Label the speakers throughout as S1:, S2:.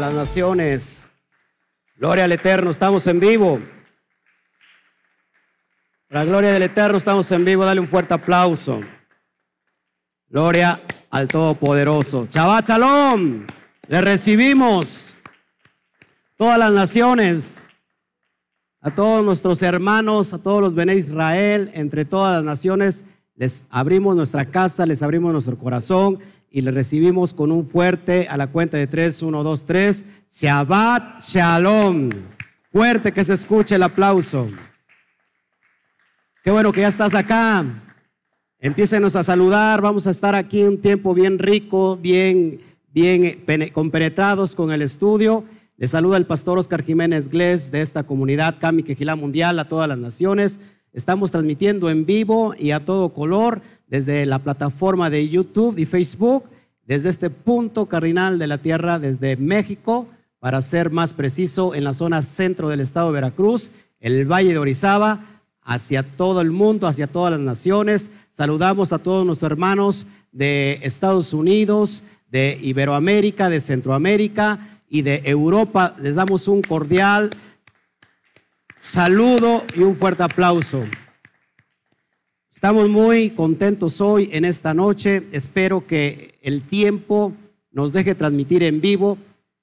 S1: las naciones. Gloria al Eterno, estamos en vivo. La gloria del Eterno estamos en vivo, dale un fuerte aplauso. Gloria al Todopoderoso. Shabbat Shalom, le recibimos todas las naciones, a todos nuestros hermanos, a todos los Bene Israel, entre todas las naciones, les abrimos nuestra casa, les abrimos nuestro corazón y le recibimos con un fuerte a la cuenta de tres, uno, dos, tres, Shabbat Shalom. Fuerte que se escuche el aplauso. Qué bueno que ya estás acá. Empiecenos a saludar. Vamos a estar aquí un tiempo bien rico, bien, bien compenetrados con el estudio. Les saluda el pastor Oscar Jiménez Glés de esta comunidad Cami Quejilá Mundial a todas las naciones. Estamos transmitiendo en vivo y a todo color desde la plataforma de YouTube y Facebook, desde este punto cardinal de la Tierra, desde México, para ser más preciso, en la zona centro del estado de Veracruz, el Valle de Orizaba, hacia todo el mundo, hacia todas las naciones. Saludamos a todos nuestros hermanos de Estados Unidos, de Iberoamérica, de Centroamérica y de Europa. Les damos un cordial saludo y un fuerte aplauso. Estamos muy contentos hoy en esta noche. Espero que el tiempo nos deje transmitir en vivo,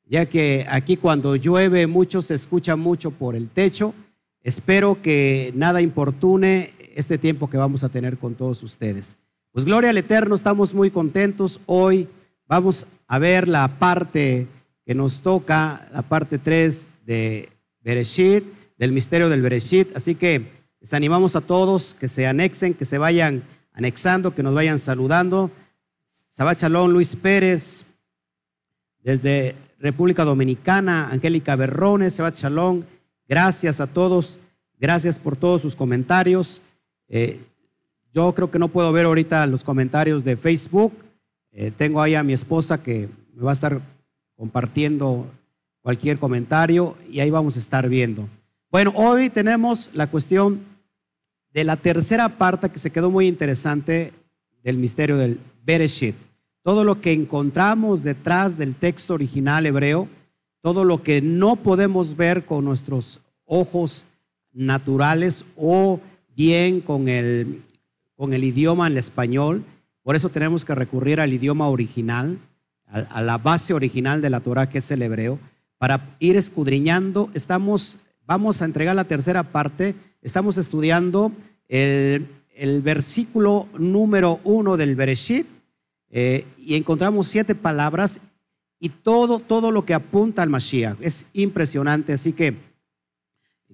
S1: ya que aquí cuando llueve mucho se escucha mucho por el techo. Espero que nada importune este tiempo que vamos a tener con todos ustedes. Pues gloria al Eterno, estamos muy contentos. Hoy vamos a ver la parte que nos toca, la parte 3 de Bereshit, del misterio del Bereshit. Así que les animamos a todos que se anexen, que se vayan anexando, que nos vayan saludando. Sabat Shalom, Luis Pérez, desde República Dominicana, Angélica Berrones, Sabat Shalom. Gracias a todos, gracias por todos sus comentarios. Eh, yo creo que no puedo ver ahorita los comentarios de Facebook. Eh, tengo ahí a mi esposa que me va a estar compartiendo cualquier comentario y ahí vamos a estar viendo. Bueno, hoy tenemos la cuestión de la tercera parte que se quedó muy interesante del misterio del Bereshit. Todo lo que encontramos detrás del texto original hebreo, todo lo que no podemos ver con nuestros ojos naturales o bien con el, con el idioma en español. Por eso tenemos que recurrir al idioma original, a, a la base original de la Torah, que es el hebreo, para ir escudriñando. Estamos Vamos a entregar la tercera parte. Estamos estudiando el, versículo número uno del Bereshit eh, y encontramos siete palabras y todo, todo lo que apunta al Mashiach. Es impresionante, así que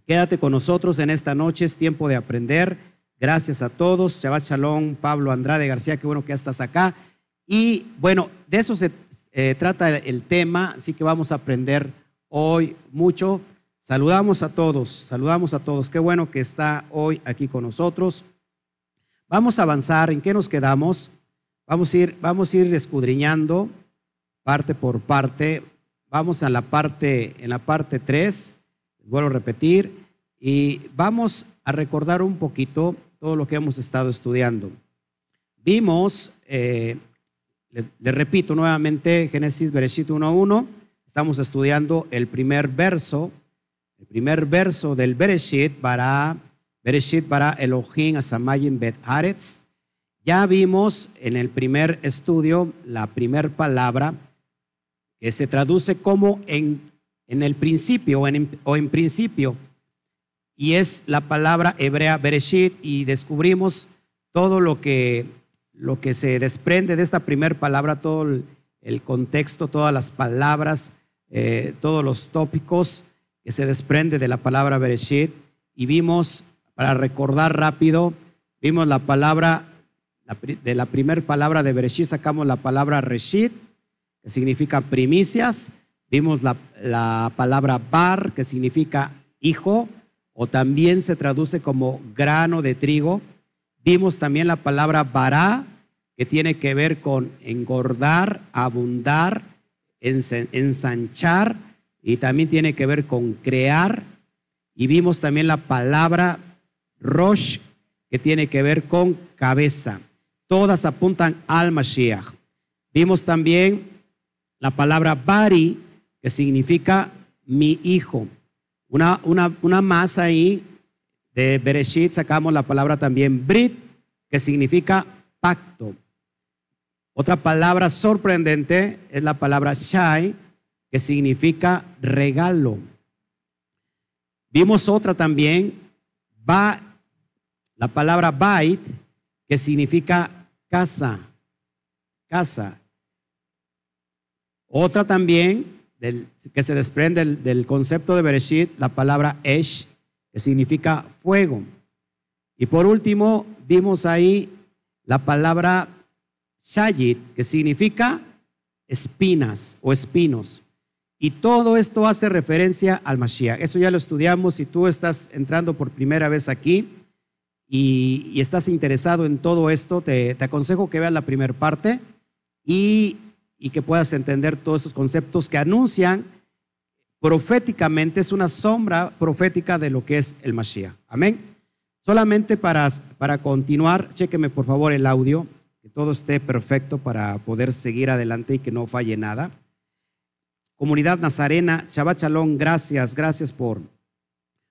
S1: quédate con nosotros en esta noche, es tiempo de aprender. Gracias a todos. Shabbat Shalom, Pablo Andrade García, qué bueno que estás acá. Y bueno, de eso se eh, trata el tema, así que vamos a aprender hoy mucho. Saludamos a todos, saludamos a todos. Qué bueno que está hoy aquí con nosotros. Vamos a avanzar. ¿En qué nos quedamos? Vamos a ir, vamos a ir escudriñando parte por parte. Vamos a la parte, en la parte 3, vuelvo a repetir, y vamos a recordar un poquito todo lo que hemos estado estudiando. Vimos, eh, le, repito nuevamente, Génesis Bereshit 1.1, estamos estudiando el primer verso el primer verso del Bereshit, para Bereshit para Elohim Asamayim Bet Haaretz. Ya vimos en el primer estudio la primera palabra que se traduce como en, en el principio o en, o en principio. Y es la palabra hebrea Bereshit y descubrimos todo lo que, lo que se desprende de esta primera palabra, todo el, contexto, todas las palabras, eh, todos los tópicos que se desprende de la palabra Bereshit y vimos, para recordar rápido, vimos la palabra, de la primera palabra de Bereshit sacamos la palabra Reshit, que significa primicias, vimos la, la palabra Bar, que significa hijo, o también se traduce como grano de trigo. Vimos también la palabra Bará, que tiene que ver con engordar, abundar, ensanchar y también tiene que ver con crear. Y vimos también la palabra Rosh, que tiene que ver con cabeza. Todas apuntan al Mashiach. Vimos también la palabra Bari, que significa mi hijo. Una, una, una más ahí de Bereshit sacamos la palabra también Brit, que significa pacto. Otra palabra sorprendente es la palabra Shai, que significa regalo. Vimos otra también, ba, la palabra Bait, que significa casa, casa. Otra también, que se desprende del, del, concepto de Bereshit, la palabra Esh, que significa fuego. Y por último, vimos ahí la palabra Shayit, que significa espinas o espinos. Y todo esto hace referencia al Mashiach. Eso ya lo estudiamos. Si tú estás entrando por primera vez aquí y, estás interesado en todo esto, te, aconsejo que veas la primera parte y, que puedas entender todos estos conceptos que anuncian proféticamente, es una sombra profética de lo que es el Mashiach. Amén. Solamente para, para continuar, chéqueme por favor el audio, que todo esté perfecto para poder seguir adelante y que no falle nada. Comunidad Nazarena, Shabbat Shalom, gracias, gracias por,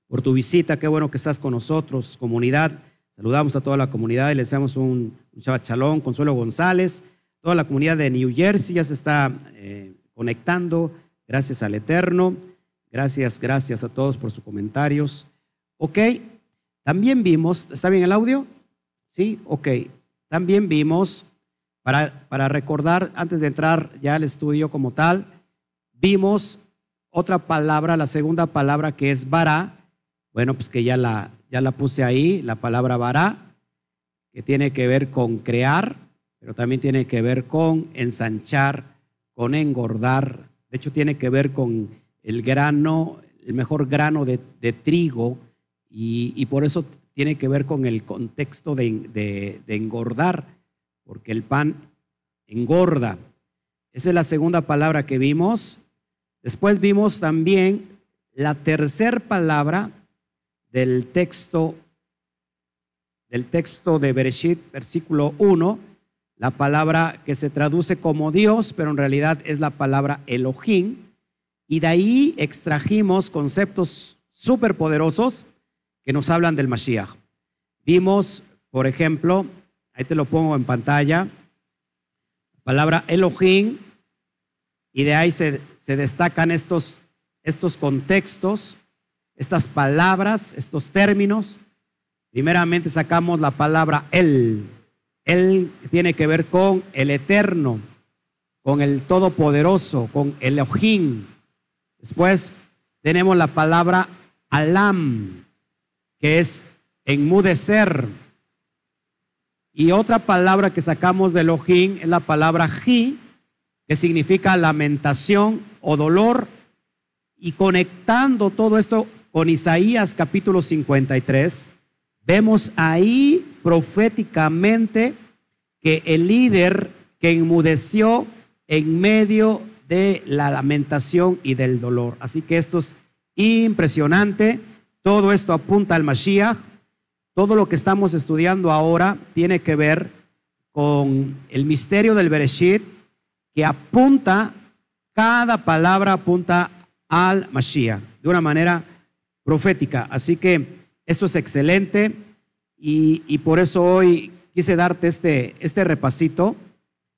S1: por tu visita, qué bueno que estás con nosotros, comunidad. Saludamos a toda la comunidad y les deseamos un, Shabbat Shalom, Consuelo González, toda la comunidad de New Jersey ya se está eh, conectando, gracias al Eterno, gracias, gracias a todos por sus comentarios. Ok, también vimos, ¿está bien el audio? Sí, ok. También vimos, para, para recordar, antes de entrar ya al estudio como tal, vimos otra palabra, la segunda palabra que es vará, bueno, pues que ya la, ya la puse ahí, la palabra vará, que tiene que ver con crear, pero también tiene que ver con ensanchar, con engordar, de hecho tiene que ver con el grano, el mejor grano de, trigo, y, por eso tiene que ver con el contexto de, de engordar, porque el pan engorda. Esa es la segunda palabra que vimos. Después vimos también la tercera palabra del texto del texto de Bereshit, versículo 1, la palabra que se traduce como Dios, pero en realidad es la palabra Elohim, y de ahí extrajimos conceptos súper poderosos que nos hablan del Mashiach. Vimos, por ejemplo, ahí te lo pongo en pantalla, la palabra Elohim, y de ahí se, destacan estos, estos contextos, estas palabras, estos términos. Primeramente sacamos la palabra Él. Él tiene que ver con el eterno, con el todopoderoso, con el Elohim. Después tenemos la palabra Alam, que es enmudecer. Y otra palabra que sacamos de Elohim es la palabra Ji, que significa lamentación o dolor, y conectando todo esto con Isaías capítulo 53, vemos ahí proféticamente que el líder que enmudeció en medio de la lamentación y del dolor. Así que esto es impresionante. Todo esto apunta al Mashiach. Todo lo que estamos estudiando ahora tiene que ver con el misterio del Bereshit, que apunta, cada palabra apunta al Mashiach de una manera profética. Así que esto es excelente y, por eso hoy quise darte este, este repasito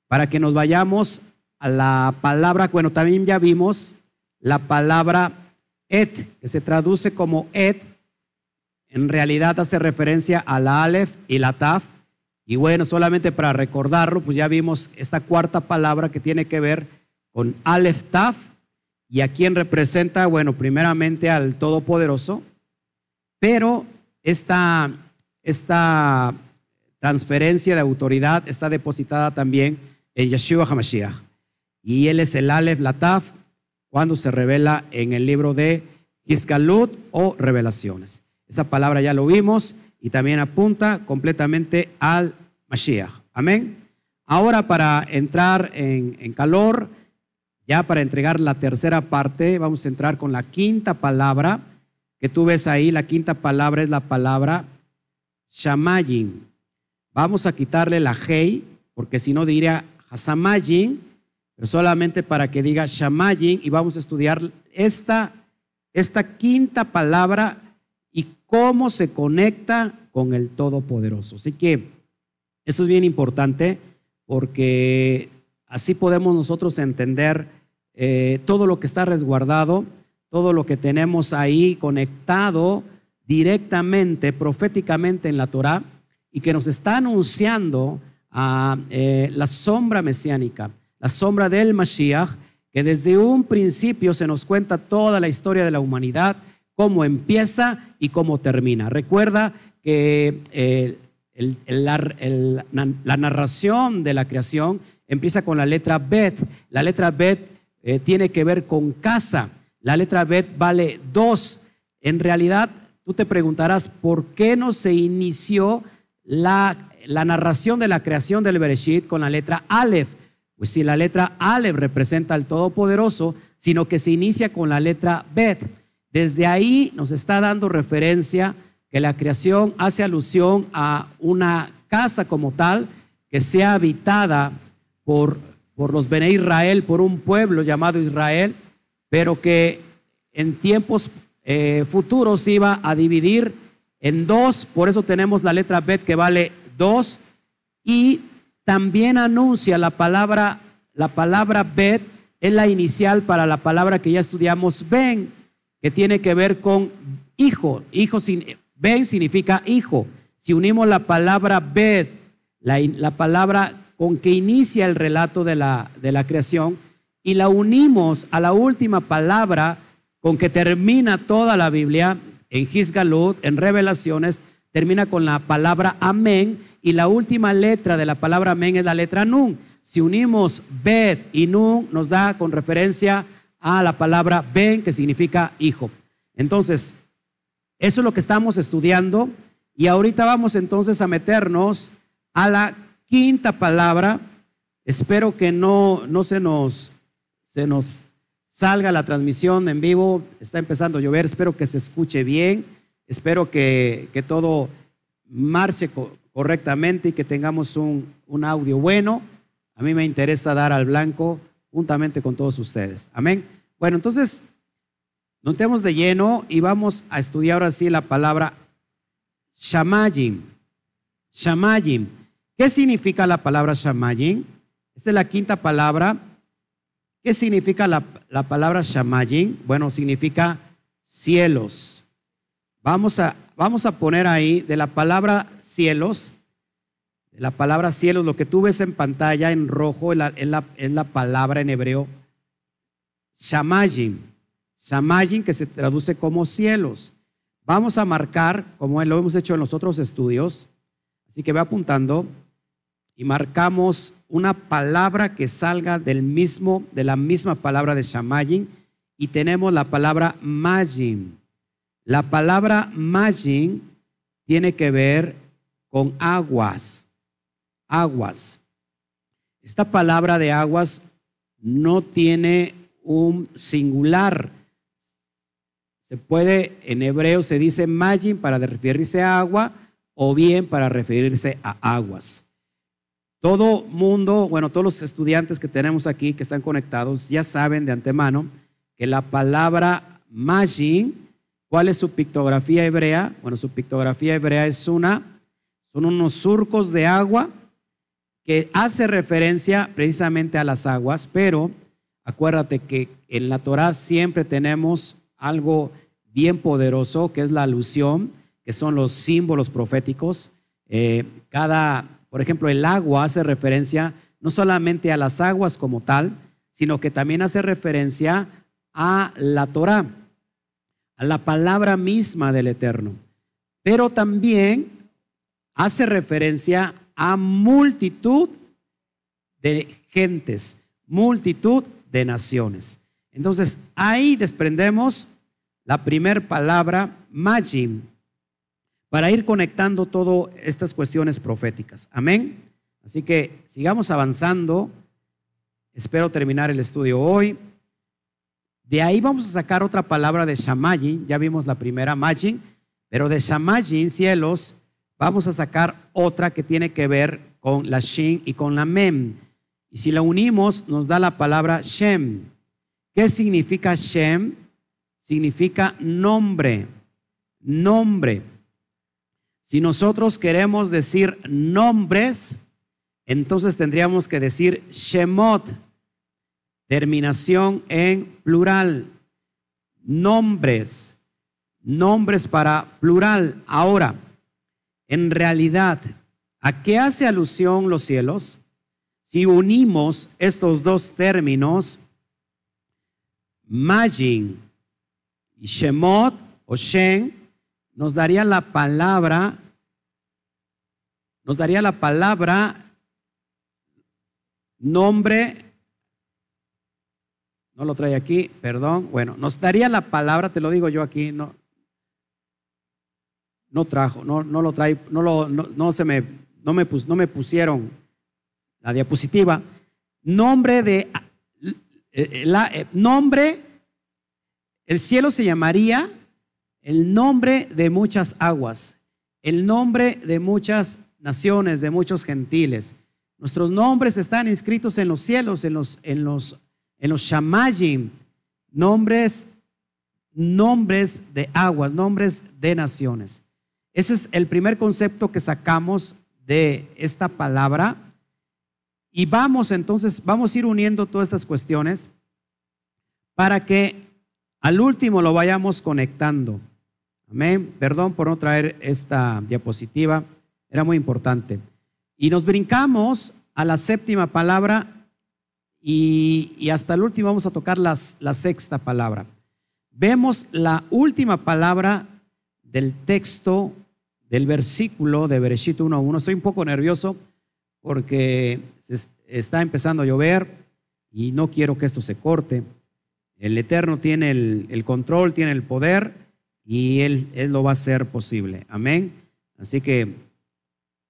S1: para que nos vayamos a la palabra, bueno, también ya vimos la palabra et, que se traduce como et, en realidad hace referencia a la alef y la taf, y bueno, solamente para recordarlo, pues ya vimos esta cuarta palabra que tiene que ver con Aleph Taf y a quién representa, bueno, primeramente al Todopoderoso, pero esta, esta transferencia de autoridad está depositada también en Yeshua HaMashiach. Y él es el Aleph Lataf cuando se revela en el libro de Gizgalut o Revelaciones. Esa palabra ya lo vimos y también apunta completamente al Mashiach. Amén. Ahora para entrar en, calor, ya para entregar la tercera parte, vamos a entrar con la quinta palabra que tú ves ahí. La quinta palabra es la palabra Shamayin. Vamos a quitarle la Hei, porque si no diría Hasamayin, pero solamente para que diga Shamayim y vamos a estudiar esta, esta quinta palabra y cómo se conecta con el Todopoderoso. Así que eso es bien importante porque así podemos nosotros entender eh, todo lo que está resguardado, todo lo que tenemos ahí conectado directamente, proféticamente en la Torah y que nos está anunciando a eh, la sombra mesiánica, la sombra del Mashiach, que desde un principio se nos cuenta toda la historia de la humanidad, cómo empieza y cómo termina. Recuerda que eh, la, narración de la creación empieza con la letra Bet. La letra Bet eh, tiene que ver con casa. La letra Bet vale dos. En realidad, tú te preguntarás por qué no se inició la, narración de la creación del Bereshit con la letra Aleph. Pues si la letra Aleph representa al Todopoderoso, sino que se inicia con la letra Bet. Desde ahí nos está dando referencia que la creación hace alusión a una casa como tal que sea habitada por, por los Bene Israel, por un pueblo llamado Israel, pero que en tiempos eh, futuros iba a dividir en dos, por eso tenemos la letra Bet que vale dos, y también anuncia la palabra, la palabra Bet es la inicial para la palabra que ya estudiamos, Ben, que tiene que ver con hijo, hijo sin, Ben significa hijo. Si unimos la palabra Bet, la, palabra con que inicia el relato de la, de la creación, y la unimos a la última palabra con que termina toda la Biblia, en Gisgalut, en Revelaciones, termina con la palabra amén, y la última letra de la palabra amén es la letra nun. Si unimos Bet y nun, nos da con referencia a la palabra Ben, que significa hijo. Entonces, eso es lo que estamos estudiando y ahorita vamos entonces a meternos a la quinta palabra. Espero que no, no se, nos, se nos salga la transmisión en vivo. Está empezando a llover, espero que se escuche bien. Espero que, todo marche correctamente y que tengamos un, un audio bueno. A mí me interesa dar al blanco juntamente con todos ustedes. Amén. Bueno, entonces Notemos de lleno y vamos a estudiar ahora sí la palabra shamayim. Shamayim. ¿Qué significa la palabra shamayim? Esta es la quinta palabra. ¿Qué significa la, palabra shamayim? Bueno, significa cielos. Vamos a, vamos a poner ahí de la palabra cielos, de la palabra cielos, lo que tú ves en pantalla en rojo es la, es la palabra en hebreo shamayim. Samayim, que se traduce como cielos. Vamos a marcar, como lo hemos hecho en los otros estudios, así que ve apuntando y marcamos una palabra que salga del mismo, de la misma palabra de Shamayim y tenemos la palabra Majim. La palabra Majim tiene que ver con aguas, aguas. Esta palabra de aguas no tiene un singular, se puede, en hebreo se dice majin para referirse a agua o bien para referirse a aguas. Todo mundo, bueno, todos los estudiantes que tenemos aquí que están conectados ya saben de antemano que la palabra majin, ¿cuál es su pictografía hebrea? Bueno, su pictografía hebrea es una, son unos surcos de agua que hace referencia precisamente a las aguas, pero acuérdate que en la Torah siempre tenemos algo bien poderoso, que es la alusión, que son los símbolos proféticos. Eh, cada, por ejemplo, el agua hace referencia no solamente a las aguas como tal, sino que también hace referencia a la Torah, a la palabra misma del Eterno. Pero también hace referencia a multitud de gentes, multitud de naciones. Entonces, ahí desprendemos la primera palabra, Majim, para ir conectando todas estas cuestiones proféticas. Amén. Así que sigamos avanzando. Espero terminar el estudio hoy. De ahí vamos a sacar otra palabra de Shamayim. Ya vimos la primera, Majim, pero de Shamayim, cielos, vamos a sacar otra que tiene que ver con la Shin y con la Mem. Y si la unimos, nos da la palabra Shem. ¿Qué significa Shem? Significa nombre, nombre. Si nosotros queremos decir nombres, entonces tendríamos que decir Shemot, terminación en plural, nombres, nombres para plural. Ahora, en realidad, ¿a qué hace alusión los cielos? Si unimos estos dos términos, Majin y Shemot o Shen, nos daría la palabra, nos daría la palabra nombre, no lo trae aquí, perdón, bueno, nos daría la palabra, te lo digo yo aquí, no, no trajo, no, no lo trae, no, lo, no, se me, no me, no me pusieron la diapositiva, nombre de, eh, eh, la, eh, nombre, el cielo se llamaría el nombre de muchas aguas, el nombre de muchas naciones, de muchos gentiles. Nuestros nombres están inscritos en los cielos, en los, en los, en los shamayim, nombres, nombres de aguas, nombres de naciones. Ese es el primer concepto que sacamos de esta palabra. Y vamos entonces, vamos a ir uniendo todas estas cuestiones para que al último lo vayamos conectando. Amén. Perdón por no traer esta diapositiva, era muy importante. Y nos brincamos a la séptima palabra y, hasta el último vamos a tocar la sexta palabra. Vemos la última palabra del texto del versículo de Bereshit 1.1. Estoy un poco nervioso porque está empezando a llover y no quiero que esto se corte. El Eterno tiene el control, tiene el poder y él, él lo va a hacer posible. Amén. Así que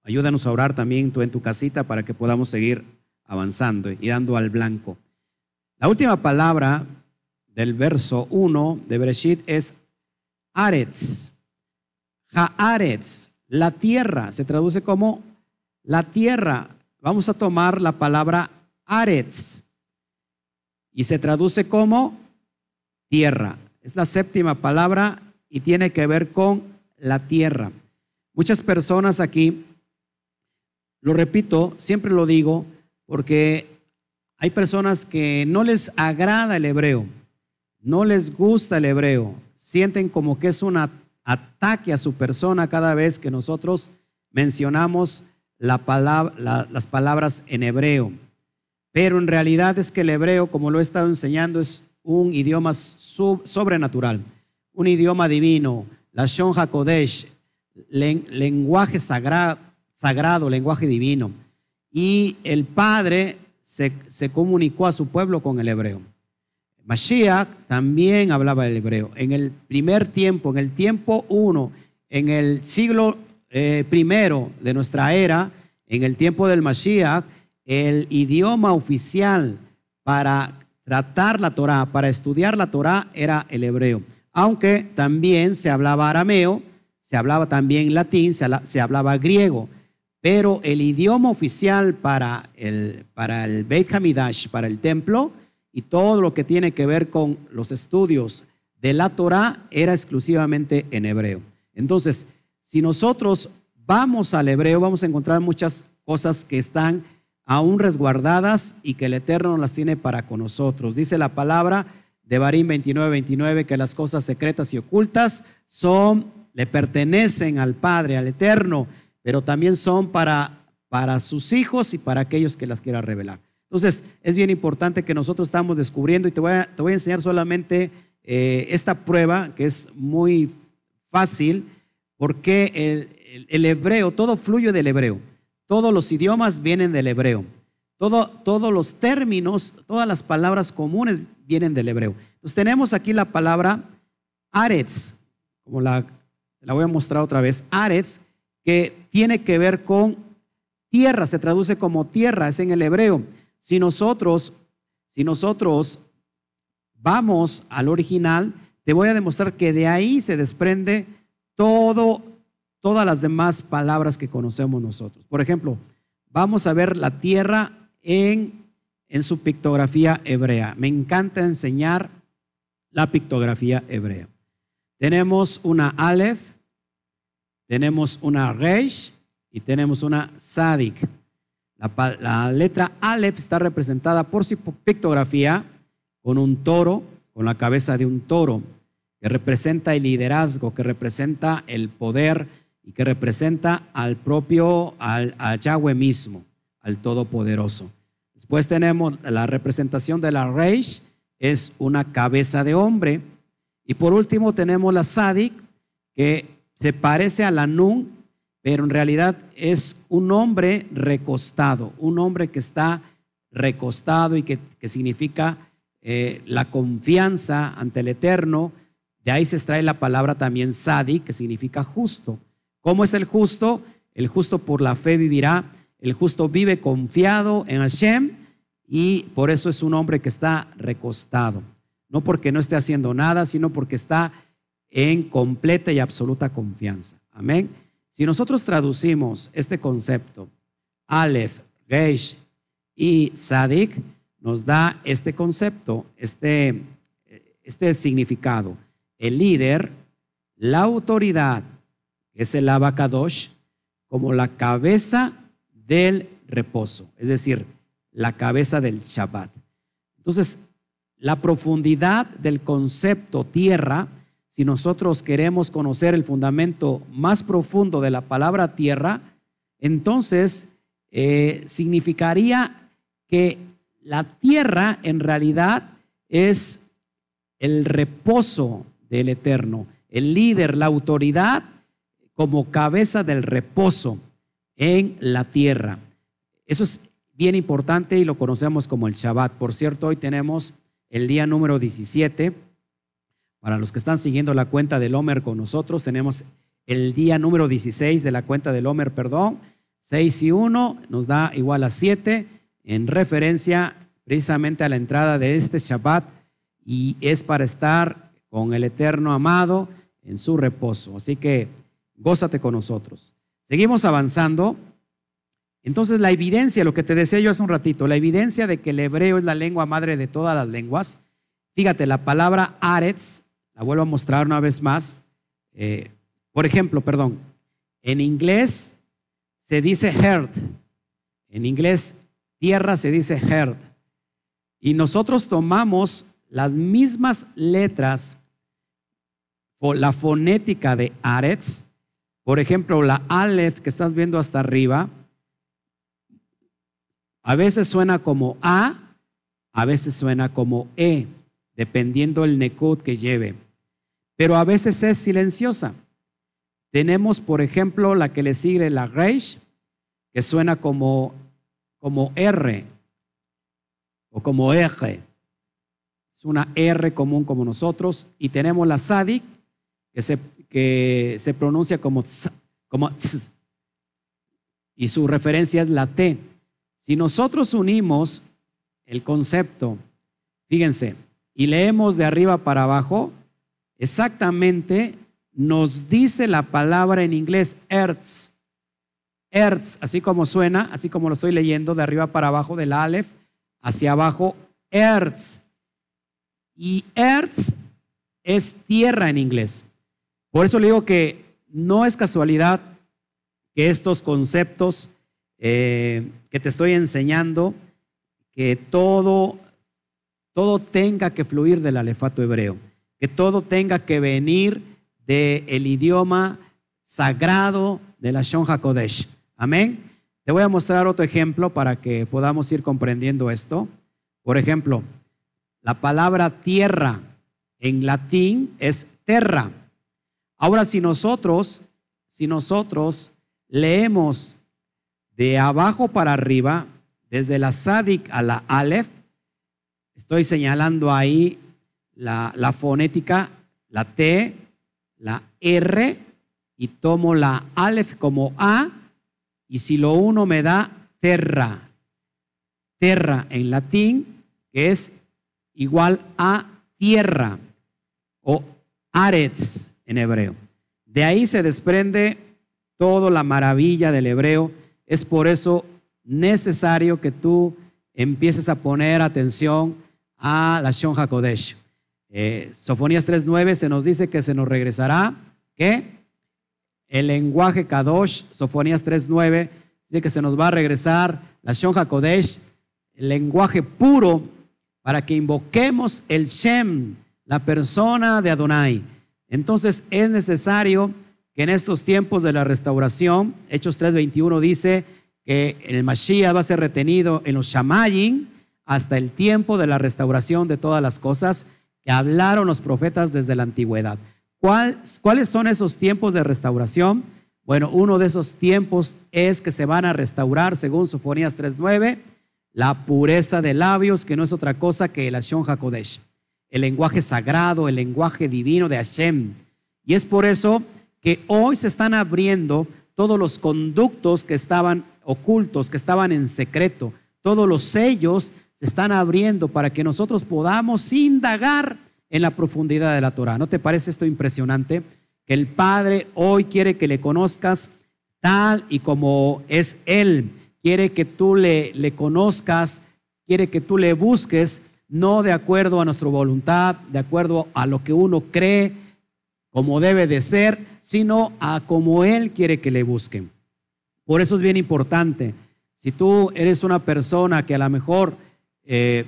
S1: Ayúdanos a orar también tú en tu casita para que podamos seguir avanzando y dando al blanco. La última palabra del verso 1 de Bereshit es Aretz. Haaretz, la tierra, se traduce como la tierra. Vamos a tomar la palabra Aretz y se traduce como tierra. Es la séptima palabra y tiene que ver con la tierra. Muchas personas aquí lo repito, siempre lo digo, porque hay personas que no les agrada el hebreo, no les gusta el hebreo, sienten como que es un ataque a su persona cada vez que nosotros mencionamos la palabra, las palabras en hebreo. Pero en realidad es que el hebreo, como lo he estado enseñando, es un idioma sobrenatural, un idioma divino, la Shon HaKodesh, lenguaje sagrado, lenguaje divino. Y el Padre se, comunicó a su pueblo con el hebreo. Mashiach también hablaba el hebreo. En el primer tiempo, en el tiempo uno, en el siglo eh, primero de nuestra era, en el tiempo del Mashiach, el idioma oficial para tratar la Torah, para estudiar la Torah, era el hebreo. Aunque también se hablaba arameo, se hablaba también latín, se hablaba griego. Pero el idioma oficial para el, para el Beit Hamidash, para el templo, y todo lo que tiene que ver con los estudios de la Torah era exclusivamente en hebreo. Entonces, si nosotros vamos al hebreo, vamos a encontrar muchas cosas que están aún resguardadas y que el Eterno las tiene para con nosotros. Dice la palabra de Barín 29, 29 que las cosas secretas y ocultas son, le pertenecen al Padre, al Eterno pero también son para, para sus hijos y para aquellos que las quieran revelar. Entonces, es bien importante que nosotros estamos descubriendo y te voy a, te voy a enseñar solamente eh, esta prueba que es muy fácil porque el, el, hebreo, todo fluye del hebreo. Todos los idiomas vienen del hebreo. Todo, todos los términos, todas las palabras comunes vienen del hebreo. Entonces tenemos aquí la palabra aretz, como la, la voy a mostrar otra vez, aretz, que tiene que ver con tierra, se traduce como tierra, es en el hebreo. Si nosotros, si nosotros vamos al original, te voy a demostrar que de ahí se desprende todo, todas las demás palabras que conocemos nosotros. Por ejemplo, vamos a ver la tierra en en su pictografía hebrea. Me encanta enseñar la pictografía hebrea. Tenemos una Aleph, tenemos una Reish y tenemos una Sadik. La, letra Aleph está representada por su pictografía con un toro, con la cabeza de un toro, que representa el liderazgo, que representa el poder y que representa al propio, al, Yahweh mismo, al Todopoderoso. Después tenemos la representación de la Reish, es una cabeza de hombre. Y por último tenemos la Sadik, que se parece a la Nun, pero en realidad es un hombre recostado, un hombre que está recostado y que, significa eh, la confianza ante el Eterno. De ahí se extrae la palabra también Sadik, que significa justo. ¿Cómo es el justo? El justo por la fe vivirá. El justo vive confiado en Hashem y por eso es un hombre que está recostado. No porque no esté haciendo nada, sino porque está en completa y absoluta confianza. Amén. Si nosotros traducimos este concepto, Aleph, Geish y Sadik, nos da este concepto, este, este significado. El líder, la autoridad, que es el abacadosh, como la cabeza del reposo, es decir, la cabeza del Shabbat. Entonces, la profundidad del concepto tierra, si nosotros queremos conocer el fundamento más profundo de la palabra tierra, entonces eh, significaría que la tierra en realidad es el reposo del Eterno, el líder, la autoridad como cabeza del reposo en la tierra. Eso es bien importante y lo conocemos como el Shabbat. Por cierto, hoy tenemos el día número 17. Para los que están siguiendo la cuenta del Homer con nosotros, tenemos el día número 16 de la cuenta del Homer, perdón. 6 y 1 nos da igual a 7 en referencia precisamente a la entrada de este Shabbat y es para estar con el eterno amado en su reposo. Así que gózate con nosotros. Seguimos avanzando. Entonces la evidencia, lo que te decía yo hace un ratito, la evidencia de que el hebreo es la lengua madre de todas las lenguas, fíjate, la palabra aretz, la vuelvo a mostrar una vez más, eh, por ejemplo, perdón, en inglés se dice herd, en inglés tierra se dice herd, y nosotros tomamos las mismas letras, o la fonética de aretz, por ejemplo, la aleph que estás viendo hasta arriba, a veces suena como A, a veces suena como E, dependiendo el nekud que lleve. Pero a veces es silenciosa. Tenemos, por ejemplo, la que le sigue la Reish, que suena como, como R o como R. Es una R común como nosotros. Y tenemos la Sadik, que se, que se pronuncia como tz, como tz, y su referencia es la T. Si nosotros unimos el concepto, fíjense, y leemos de arriba para abajo, exactamente nos dice la palabra en inglés Earths. Earths, así como suena, así como lo estoy leyendo de arriba para abajo del Aleph, hacia abajo, Earths. Y Earths es tierra en inglés. Por eso le digo que no es casualidad que estos conceptos eh, que te estoy enseñando, que todo, todo tenga que fluir del alefato hebreo, que todo tenga que venir del idioma sagrado de la Shon HaKodesh. Amén. Te voy a mostrar otro ejemplo para que podamos ir comprendiendo esto. Por ejemplo, la palabra tierra en latín es terra. Ahora, si nosotros, si nosotros leemos de abajo para arriba, desde la Sadik a la Aleph, estoy señalando ahí la, fonética, la T, la R, y tomo la Aleph como A, y si lo uno me da terra, terra en latín, que es igual a tierra, o aretz en hebreo. De ahí se desprende toda la maravilla del hebreo es por eso necesario que tú empieces a poner atención a la Shon HaKodesh. Eh, Sofonías 3.9 se nos dice que se nos regresará, ¿qué? El lenguaje Kadosh, Sofonías 3.9, dice que se nos va a regresar la Shon HaKodesh, el lenguaje puro, para que invoquemos el Shem, la persona de Adonai. Entonces es necesario que en estos tiempos de la restauración, Hechos 3.21 dice que el Mashiach va a ser retenido en los Shamayim hasta el tiempo de la restauración de todas las cosas que hablaron los profetas desde la antigüedad. ¿Cuáles son esos tiempos de restauración? Bueno, uno de esos tiempos es que se van a restaurar, según Sofonías 3.9, la pureza de labios, que no es otra cosa que el Ashon HaKodesh el lenguaje sagrado, el lenguaje divino de Hashem. Y es por eso que hoy se están abriendo todos los conductos que estaban ocultos, que estaban en secreto. Todos los sellos se están abriendo para que nosotros podamos indagar en la profundidad de la Torah. ¿No te parece esto impresionante? Que el Padre hoy quiere que le conozcas tal y como es Él. Quiere que tú le, le conozcas, quiere que tú le busques no de acuerdo a nuestra voluntad, de acuerdo a lo que uno cree como debe de ser, sino a como Él quiere que le busquen. Por eso es bien importante. Si tú eres una persona que a lo mejor eh,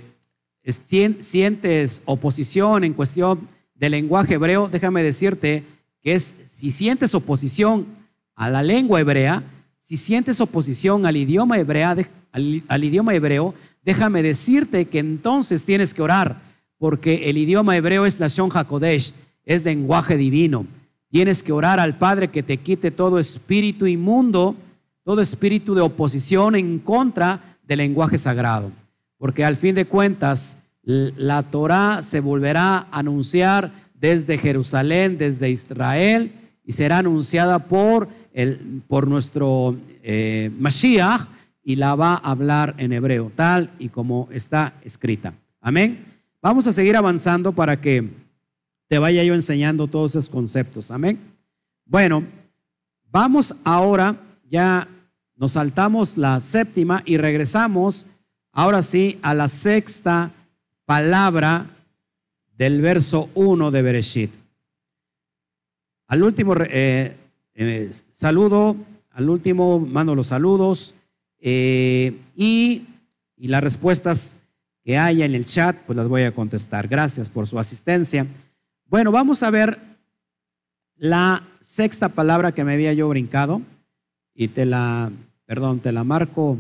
S1: sientes oposición en cuestión del lenguaje hebreo, déjame decirte que si sientes oposición a la lengua hebrea, si sientes oposición al idioma, hebrea, al idioma hebreo, déjame decirte que entonces tienes que orar, porque el idioma hebreo es la Shon HaKodesh, es lenguaje divino. Tienes que orar al Padre que te quite todo espíritu inmundo, todo espíritu de oposición en contra del lenguaje sagrado. Porque al fin de cuentas, la Torah se volverá a anunciar desde Jerusalén, desde Israel, y será anunciada por, el, por nuestro eh, Mashiach, y la va a hablar en hebreo, tal y como está escrita. Amén. Vamos a seguir avanzando para que te vaya yo enseñando todos esos conceptos. Amén. Bueno, vamos ahora, ya nos saltamos la séptima y regresamos ahora sí a la sexta palabra del verso 1 de Bereshit. Al último eh, eh, saludo, al último mando los saludos eh, y, y las respuestas que haya en el chat, pues las voy a contestar. Gracias por su asistencia. Bueno, vamos a ver la sexta palabra que me había yo brincado y te la, perdón, te la marco,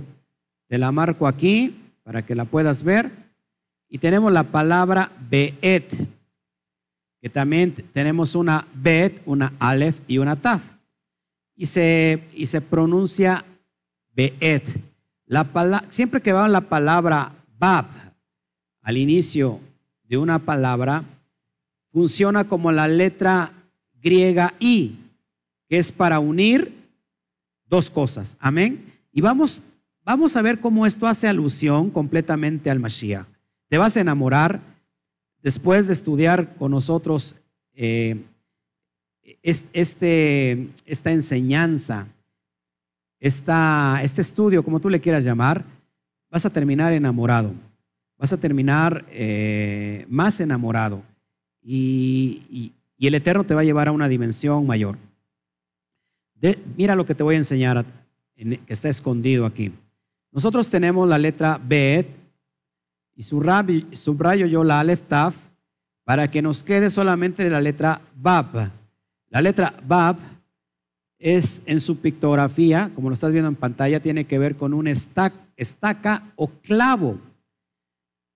S1: te la marco aquí para que la puedas ver. Y tenemos la palabra Beet, que también tenemos una Bet, una Aleph y una Taf. Y se, y se pronuncia Beet. La siempre que va la palabra Bab al inicio de una palabra, funciona como la letra griega I, que es para unir dos cosas. Amén. Y vamos, vamos a ver cómo esto hace alusión completamente al Mashiach. Te vas a enamorar después de estudiar con nosotros eh, este, esta enseñanza este estudio, como tú le quieras llamar, vas a terminar enamorado, vas a terminar eh, más enamorado y, el Eterno te va a llevar a una dimensión mayor. mira lo que te voy a enseñar, que está escondido aquí. Nosotros tenemos la letra Bet y subrayo yo la Aleph Taf para que nos quede solamente la letra Bab. La letra Bab es en su pictografía, como lo estás viendo en pantalla, tiene que ver con una estaca, o clavo.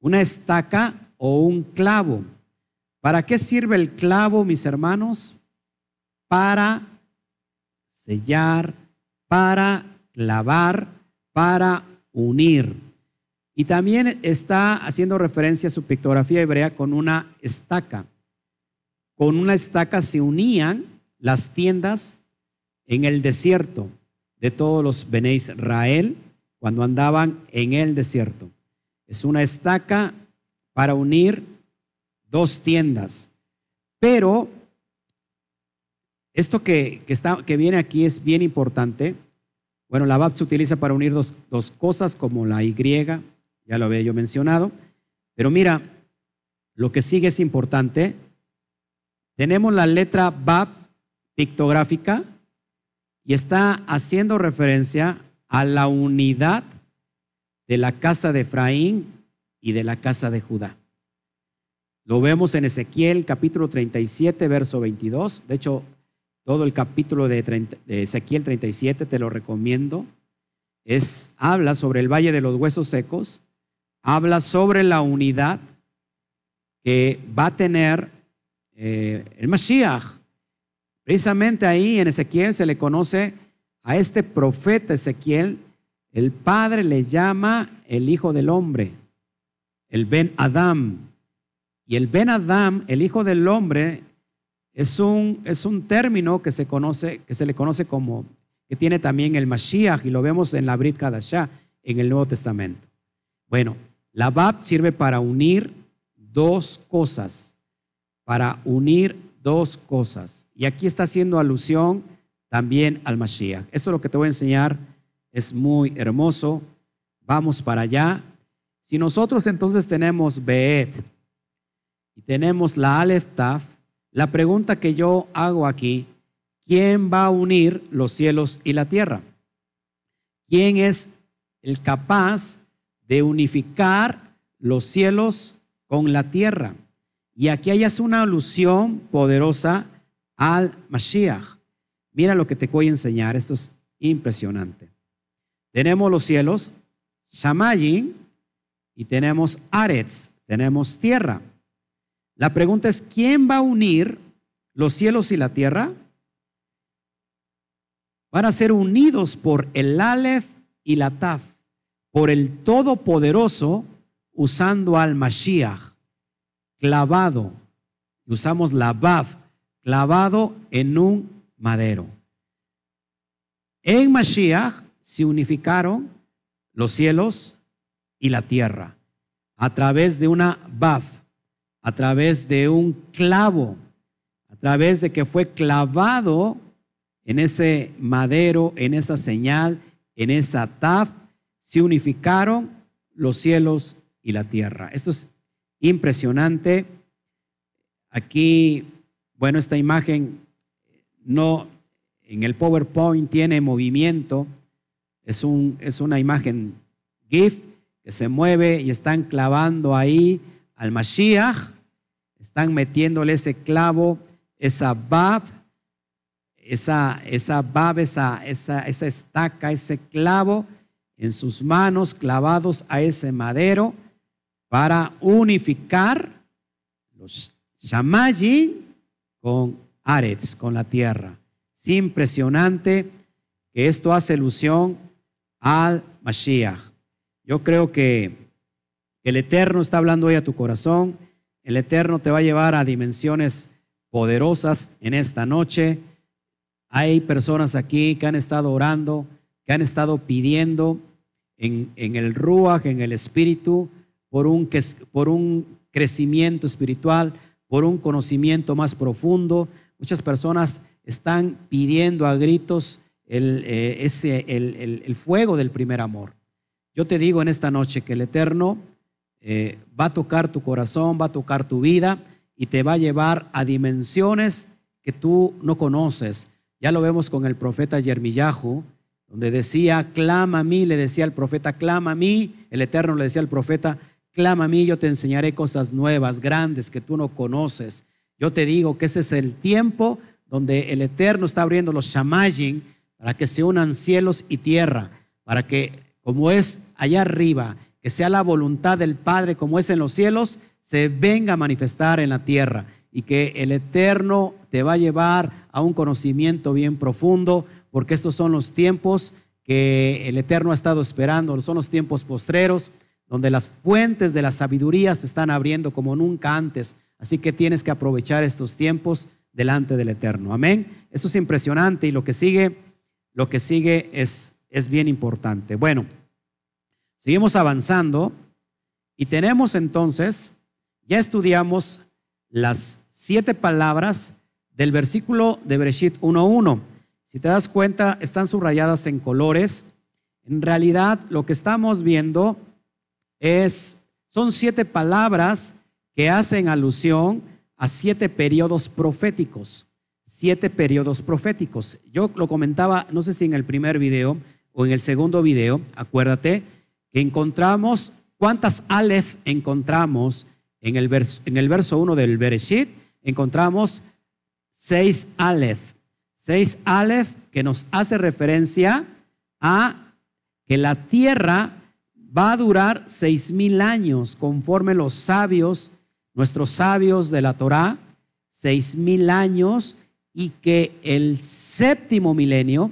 S1: Una estaca o un clavo. ¿Para qué sirve el clavo, mis hermanos? Para sellar, para clavar, para unir. Y también está haciendo referencia a su pictografía hebrea con una estaca. Con una estaca se unían las tiendas en el desierto de todos los Bene Israel cuando andaban en el desierto. Es una estaca para unir dos tiendas. Pero esto que, está, que viene aquí es bien importante. Bueno, la BAT se utiliza para unir dos, dos cosas como la Y ya lo había yo mencionado. Pero mira, lo que sigue es importante. Tenemos la letra Bab pictográfica y está haciendo referencia a la unidad de la casa de Efraín y de la casa de Judá. Lo vemos en Ezequiel capítulo 37, verso 22. De hecho, todo el capítulo de, Ezequiel 37 te lo recomiendo. Es, habla sobre el valle de los huesos secos, habla sobre la unidad que va a tener eh, el Mashiach. Precisamente ahí en Ezequiel se le conoce a este profeta Ezequiel, el Padre le llama el Hijo del Hombre, el Ben Adam. Y el Ben Adam, el Hijo del Hombre, es un, es un término que se, conoce, que se le conoce como, que tiene también el Mashiach, y lo vemos en la Brit Kadashah, en el Nuevo Testamento. Bueno, la Bab sirve para unir dos cosas, para unir dos cosas. Y aquí está haciendo alusión también al Mashiach. Esto es lo que te voy a enseñar, es muy hermoso. Vamos para allá. Si nosotros entonces tenemos Beet y tenemos la Aleph Taf, la pregunta que yo hago aquí, ¿quién va a unir los cielos y la tierra? ¿Quién es el capaz de unificar los cielos con la tierra? Y aquí hay una alusión poderosa al Mashiach. Mira lo que te voy a enseñar, esto es impresionante. Tenemos los cielos, Shamayin, y tenemos Aretz, tenemos tierra. La pregunta es, ¿quién va a unir los cielos y la tierra? Van a ser unidos por el Aleph y la Taf, por el Todopoderoso, usando al Mashiach, clavado. Usamos la Baf, clavado en un madero. En Mashiach se unificaron los cielos y la tierra a través de una Baf a través de un clavo, a través de que fue clavado en ese madero, en esa señal, en esa taf, se unificaron los cielos y la tierra. Esto es impresionante. Aquí, bueno, esta imagen no en el PowerPoint tiene movimiento, es, un, es una imagen GIF que se mueve y están clavando ahí al Mashiach, están metiéndole ese clavo, esa bab, esa, esa bab, esa, esa, esa estaca, ese clavo en sus manos clavados a ese madero para unificar los shamayin con Aretz, con la tierra. Es impresionante que esto hace alusión al Mashiach. Yo creo que el Eterno está hablando hoy a tu corazón. El Eterno te va a llevar a dimensiones poderosas en esta noche. Hay personas aquí que han estado orando, que han estado pidiendo en, el Ruach, en el Espíritu, por un, por un crecimiento espiritual, por un conocimiento más profundo. Muchas personas están pidiendo a gritos el, eh, ese, el fuego del primer amor. Yo te digo en esta noche que el Eterno eh, va a tocar tu corazón, va a tocar tu vida y te va a llevar a dimensiones que tú no conoces. Ya lo vemos con el profeta Yermillahu, donde decía, clama a mí, le decía el profeta, clama a mí, el Eterno le decía al profeta, clama a mí, yo te enseñaré cosas nuevas, grandes que tú no conoces. Yo te digo que ese es el tiempo donde el Eterno está abriendo los shamayim para que se unan cielos y tierra, para que como es allá arriba que sea la voluntad del Padre como es en los cielos, se venga a manifestar en la tierra y que el Eterno te va a llevar a un conocimiento bien profundo, porque estos son los tiempos que el Eterno ha estado esperando, son los tiempos postreros, donde las fuentes de la sabiduría se están abriendo como nunca antes. Así que tienes que aprovechar estos tiempos delante del Eterno. Amén. Eso es impresionante y lo que sigue, lo que sigue es, es bien importante. Bueno. Seguimos avanzando y tenemos entonces, ya estudiamos las siete palabras del versículo de Bereshit 1.1. Si te das cuenta, están subrayadas en colores. En realidad, lo que estamos viendo es, son siete palabras que hacen alusión a siete periodos proféticos. Siete periodos proféticos. Yo lo comentaba, no sé si en el primer video o en el segundo video, acuérdate, que encontramos, ¿cuántas Aleph encontramos en el verso, en el verso 1 del Bereshit? Encontramos seis Aleph. Seis Aleph que nos hace referencia a que la tierra va a durar seis mil años, conforme los sabios, nuestros sabios de la Torá, seis mil años, y que el séptimo milenio,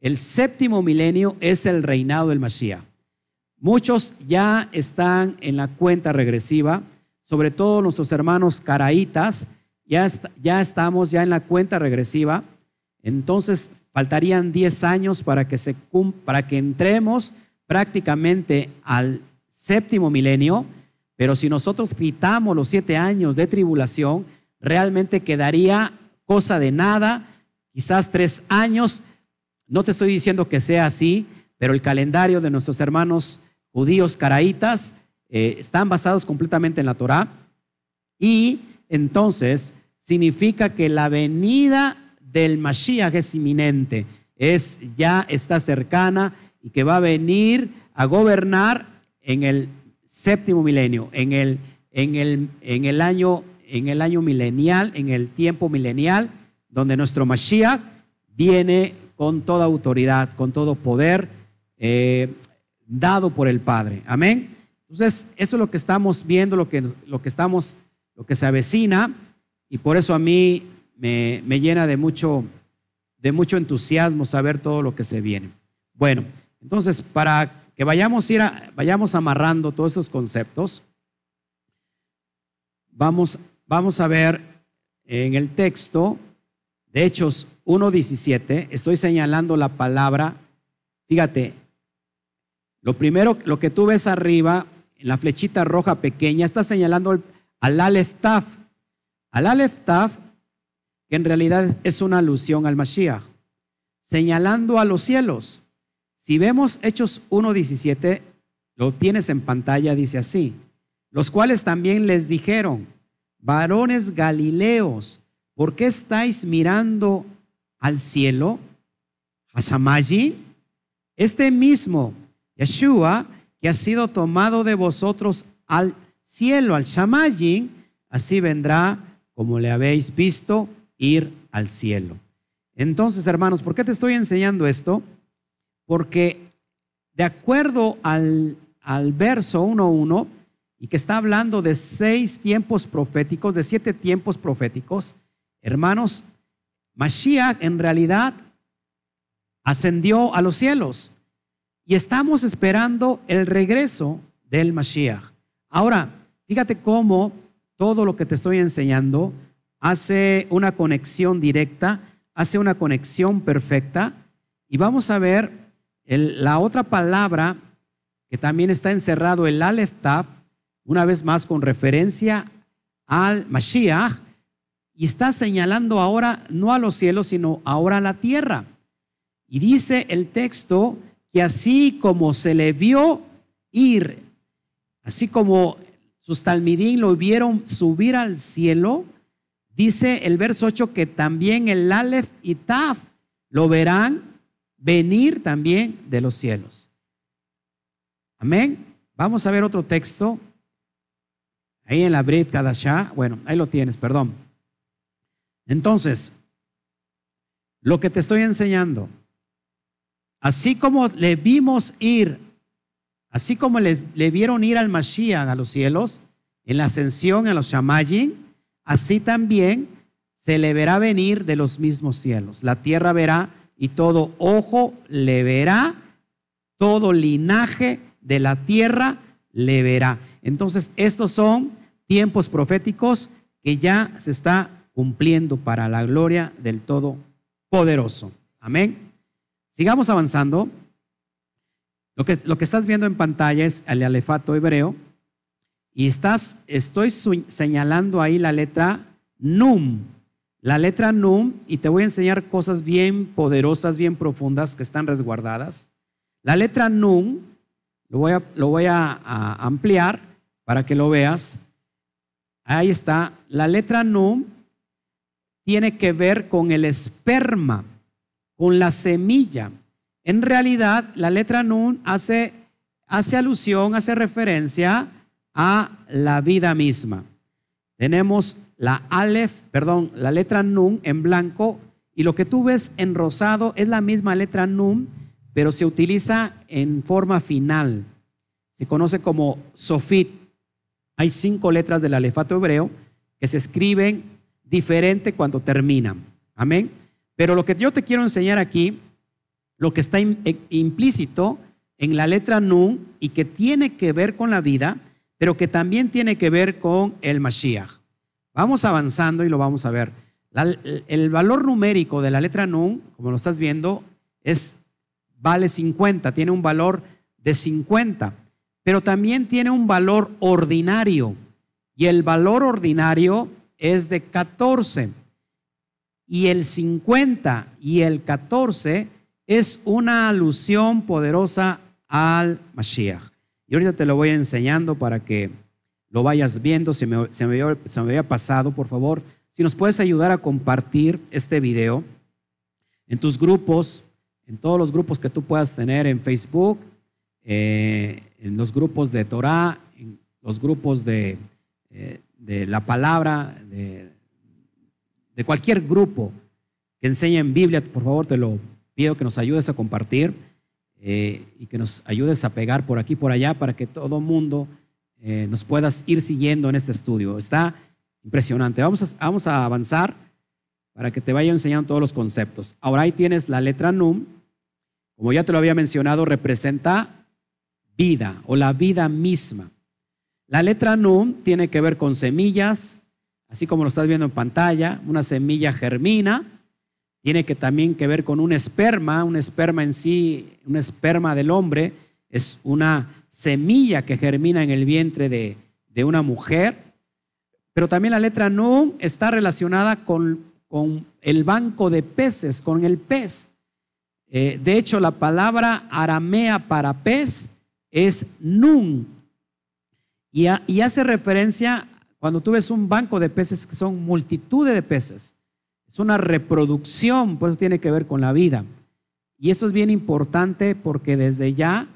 S1: el séptimo milenio es el reinado del Mashiach. Muchos ya están en la cuenta regresiva, sobre todo nuestros hermanos caraítas, ya, ya estamos ya en la cuenta regresiva. Entonces faltarían 10 años para que, se, para que entremos prácticamente al séptimo milenio, pero si nosotros quitamos los siete años de tribulación, realmente quedaría cosa de nada, quizás tres años. No te estoy diciendo que sea así, pero el calendario de nuestros hermanos judíos caraítas eh, están basados completamente en la Torá. Y entonces significa que la venida del Mashiach es inminente, es ya está cercana y que va a venir a gobernar en el séptimo milenio, en el, en el, en el, año, en el año milenial, en el tiempo milenial, donde nuestro Mashiach viene con toda autoridad, con todo poder eh, dado por el Padre. Amén. Entonces, eso es lo que estamos viendo, lo que, lo que estamos, lo que se avecina, y por eso a mí me, me llena de mucho, de mucho entusiasmo saber todo lo que se viene. Bueno, entonces, para que vayamos, ir vayamos amarrando todos esos conceptos, vamos, vamos a ver en el texto de Hechos 1.17, estoy señalando la palabra, fíjate, lo primero, lo que tú ves arriba, en la flechita roja pequeña, está señalando al Aleph Taf. Al Aleph Taf, que en realidad es una alusión al Mashiach, señalando a los cielos. Si vemos Hechos 1.17, lo tienes en pantalla, dice así, los cuales también les dijeron, varones galileos, ¿por qué estáis mirando al cielo? Hashamaji, este mismo Yeshua, que ha sido tomado de vosotros al cielo, al Shamayin, así vendrá, como le habéis visto, ir al cielo. Entonces, hermanos, ¿por qué te estoy enseñando esto? Porque de acuerdo al, al verso 1.1, y que está hablando de seis tiempos proféticos, de siete tiempos proféticos, hermanos, Mashiach en realidad ascendió a los cielos y estamos esperando el regreso del Mashiach. Ahora, fíjate cómo todo lo que te estoy enseñando hace una conexión directa, hace una conexión perfecta y vamos a ver la otra palabra que también está encerrado, el Aleph Taf, una vez más con referencia al Mashiach, y está señalando ahora no a los cielos, sino ahora a la tierra. Y dice el texto que así como se le vio ir, así como sus talmidín lo vieron subir al cielo, dice el verso 8 que también el Aleph y Taf lo verán venir también de los cielos. Amén. Vamos a ver otro texto. Ahí en la Brit Kadashah. Bueno, ahí lo tienes, perdón. Entonces, lo que te estoy enseñando, así como le vimos ir, así como le vieron ir al Mashiach a los cielos, en la ascensión a los Shamayin, así también se le verá venir de los mismos cielos. La tierra verá y todo ojo le verá, todo linaje de la tierra le verá. Entonces, estos son tiempos proféticos que ya se está cumpliendo para la gloria del Todopoderoso. Amén. Sigamos avanzando. Lo que, lo que estás viendo en pantalla es el alefato hebreo y estás, estoy señalando ahí la letra Num la letra Num, y te voy a enseñar cosas bien poderosas, bien profundas que están resguardadas. La letra Num lo voy, a, lo voy a, ampliar para que lo veas. Ahí está. La letra Num tiene que ver con el esperma, con la semilla. En realidad, la letra Nun hace, hace alusión, hace referencia a la vida misma. Tenemos la Aleph, perdón, la letra Nun en blanco y lo que tú ves en rosado es la misma letra Nun, pero se utiliza en forma final. Se conoce como Sofit. Hay cinco letras del alefato hebreo que se escriben diferente cuando terminan. Amén. Pero lo que yo te quiero enseñar aquí, lo que está eh, implícito en la letra Nun y que tiene que ver con la vida, pero que también tiene que ver con el Mashiach. Vamos avanzando y lo vamos a ver. el valor numérico de la letra Nun, como lo estás viendo, es vale 50, tiene un valor de 50, pero también tiene un valor ordinario. Y el valor ordinario es de 14. Y el 50 y el 14 es una alusión poderosa al Mashiach. Y ahorita te lo voy enseñando para que lo vayas viendo. Se me, se me, había, pasado, por favor. Si nos puedes ayudar a compartir este video en tus grupos, en todos los grupos que tú puedas tener en Facebook, eh, en los grupos de Torah, en los grupos de, eh, la palabra, de, de cualquier grupo que enseñe en Biblia, por favor te lo pido que nos ayudes a compartir. Eh, y que nos ayudes a pegar por aquí por allá para que todo mundo eh, nos puedas ir siguiendo en este estudio. Está impresionante. Vamos a, vamos a avanzar para que te vaya enseñando todos los conceptos. Ahora ahí tienes la letra NUM. Como ya te lo había mencionado, representa vida o la vida misma. La letra NUM tiene que ver con semillas, así como lo estás viendo en pantalla. Una semilla germina tiene que también que ver con un esperma, un esperma en sí, un esperma del hombre, es una semilla que germina en el vientre de, una mujer, pero también la letra Nun está relacionada con, con, el banco de peces, con el pez. Eh, de hecho, la palabra aramea para pez es Nun. Y, y hace referencia, cuando tú ves un banco de peces, que son multitudes de peces, es una reproducción, por eso tiene que ver con la vida. Y esto es bien importante porque desde ya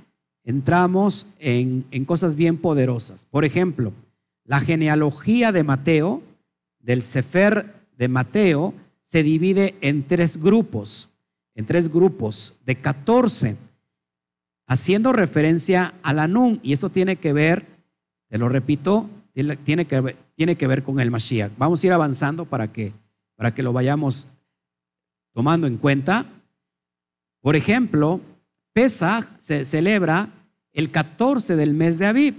S1: entramos en, cosas bien poderosas. Por ejemplo, la genealogía de Mateo, del Sefer de Mateo, se divide en tres grupos, en tres grupos de 14, haciendo referencia a la Nun. Y esto tiene que ver, te lo repito, tiene que, tiene que ver con el Mashiach. Vamos a ir avanzando para que para que lo vayamos tomando en cuenta. Por ejemplo, Pesach se celebra el 14 del mes de Aviv.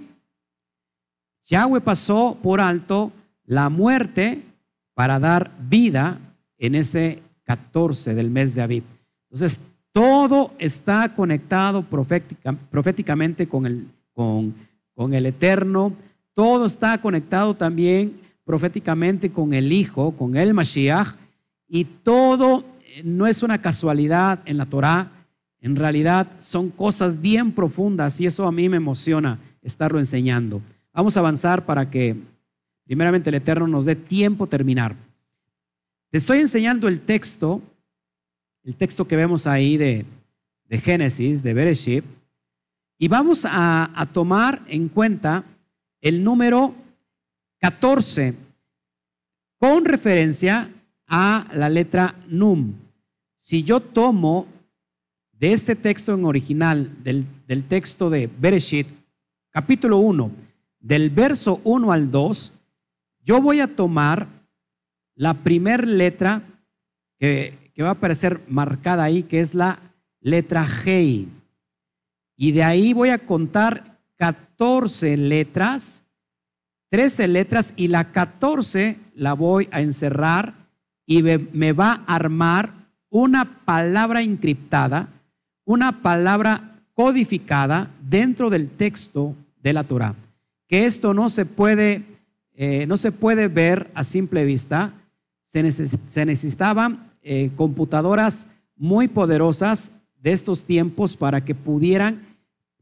S1: Yahweh pasó por alto la muerte para dar vida en ese 14 del mes de Aviv. Entonces, todo está conectado proféticamente con el, con, con el Eterno, todo está conectado también proféticamente con el Hijo, con el Mashiach, y todo eh, no es una casualidad en la Torah, en realidad son cosas bien profundas y eso a mí me emociona estarlo enseñando. Vamos a avanzar para que primeramente el Eterno nos dé tiempo terminar. Te estoy enseñando el texto, el texto que vemos ahí de, de Génesis, de Bereshit, y vamos a, a tomar en cuenta el número 14, con referencia a la letra Num. Si yo tomo de este texto en original, del, del texto de Bereshit, capítulo 1, del verso 1 al 2, yo voy a tomar la primera letra que, que, va a aparecer marcada ahí, que es la letra G. Y de ahí voy a contar 14 letras 13 letras y la 14 la voy a encerrar y me va a armar una palabra encriptada, una palabra codificada dentro del texto de la Torah. Que esto no se puede, eh, no se puede ver a simple vista. Se, necesitaban eh, computadoras muy poderosas de estos tiempos para que pudieran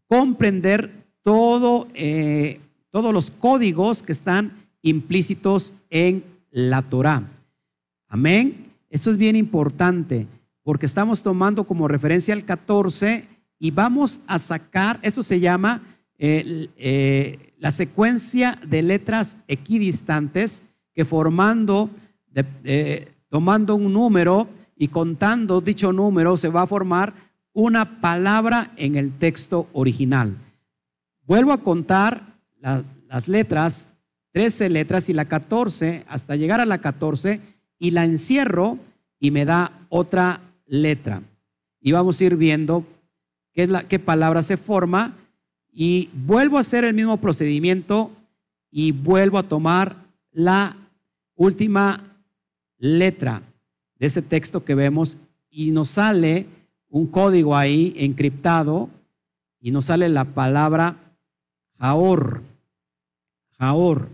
S1: comprender todo, eh, todos los códigos que están implícitos en la Torah. Amén. Esto es bien importante porque estamos tomando como referencia el 14 y vamos a sacar, esto se llama eh, eh, la secuencia de letras equidistantes que formando, tomando un número y contando dicho número se va a formar una palabra en el texto original. Vuelvo a contar las letras, 13 letras y la 14, hasta llegar a la 14, y la encierro y me da otra letra. Y vamos a ir viendo qué, la, qué palabra se forma y vuelvo a hacer el mismo procedimiento y vuelvo a tomar la última letra de ese texto que vemos y nos sale un código ahí encriptado y nos sale la palabra Jaor. Jaor.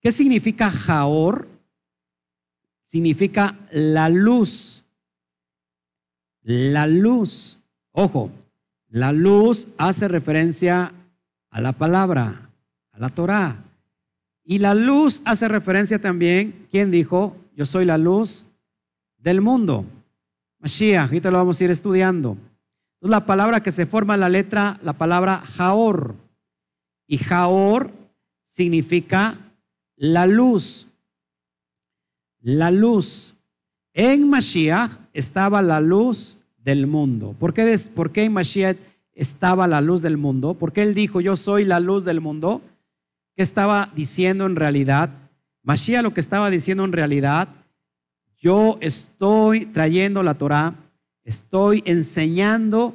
S1: ¿Qué significa Jaor? Significa la luz. La luz. Ojo, la luz hace referencia a la palabra, a la Torah. Y la luz hace referencia también, ¿quién dijo? Yo soy la luz del mundo. Mashiach, ahorita lo vamos a ir estudiando. Entonces, la palabra que se forma en la letra, la palabra Jaor. Y Jaor significa la luz. La luz. En Mashiach estaba la luz del mundo. ¿Por qué, ¿Por qué en Mashiach estaba la luz del mundo? Porque él dijo, yo soy la luz del mundo. ¿Qué estaba diciendo en realidad? Mashiach lo que estaba diciendo en realidad yo estoy trayendo la Torah, estoy enseñando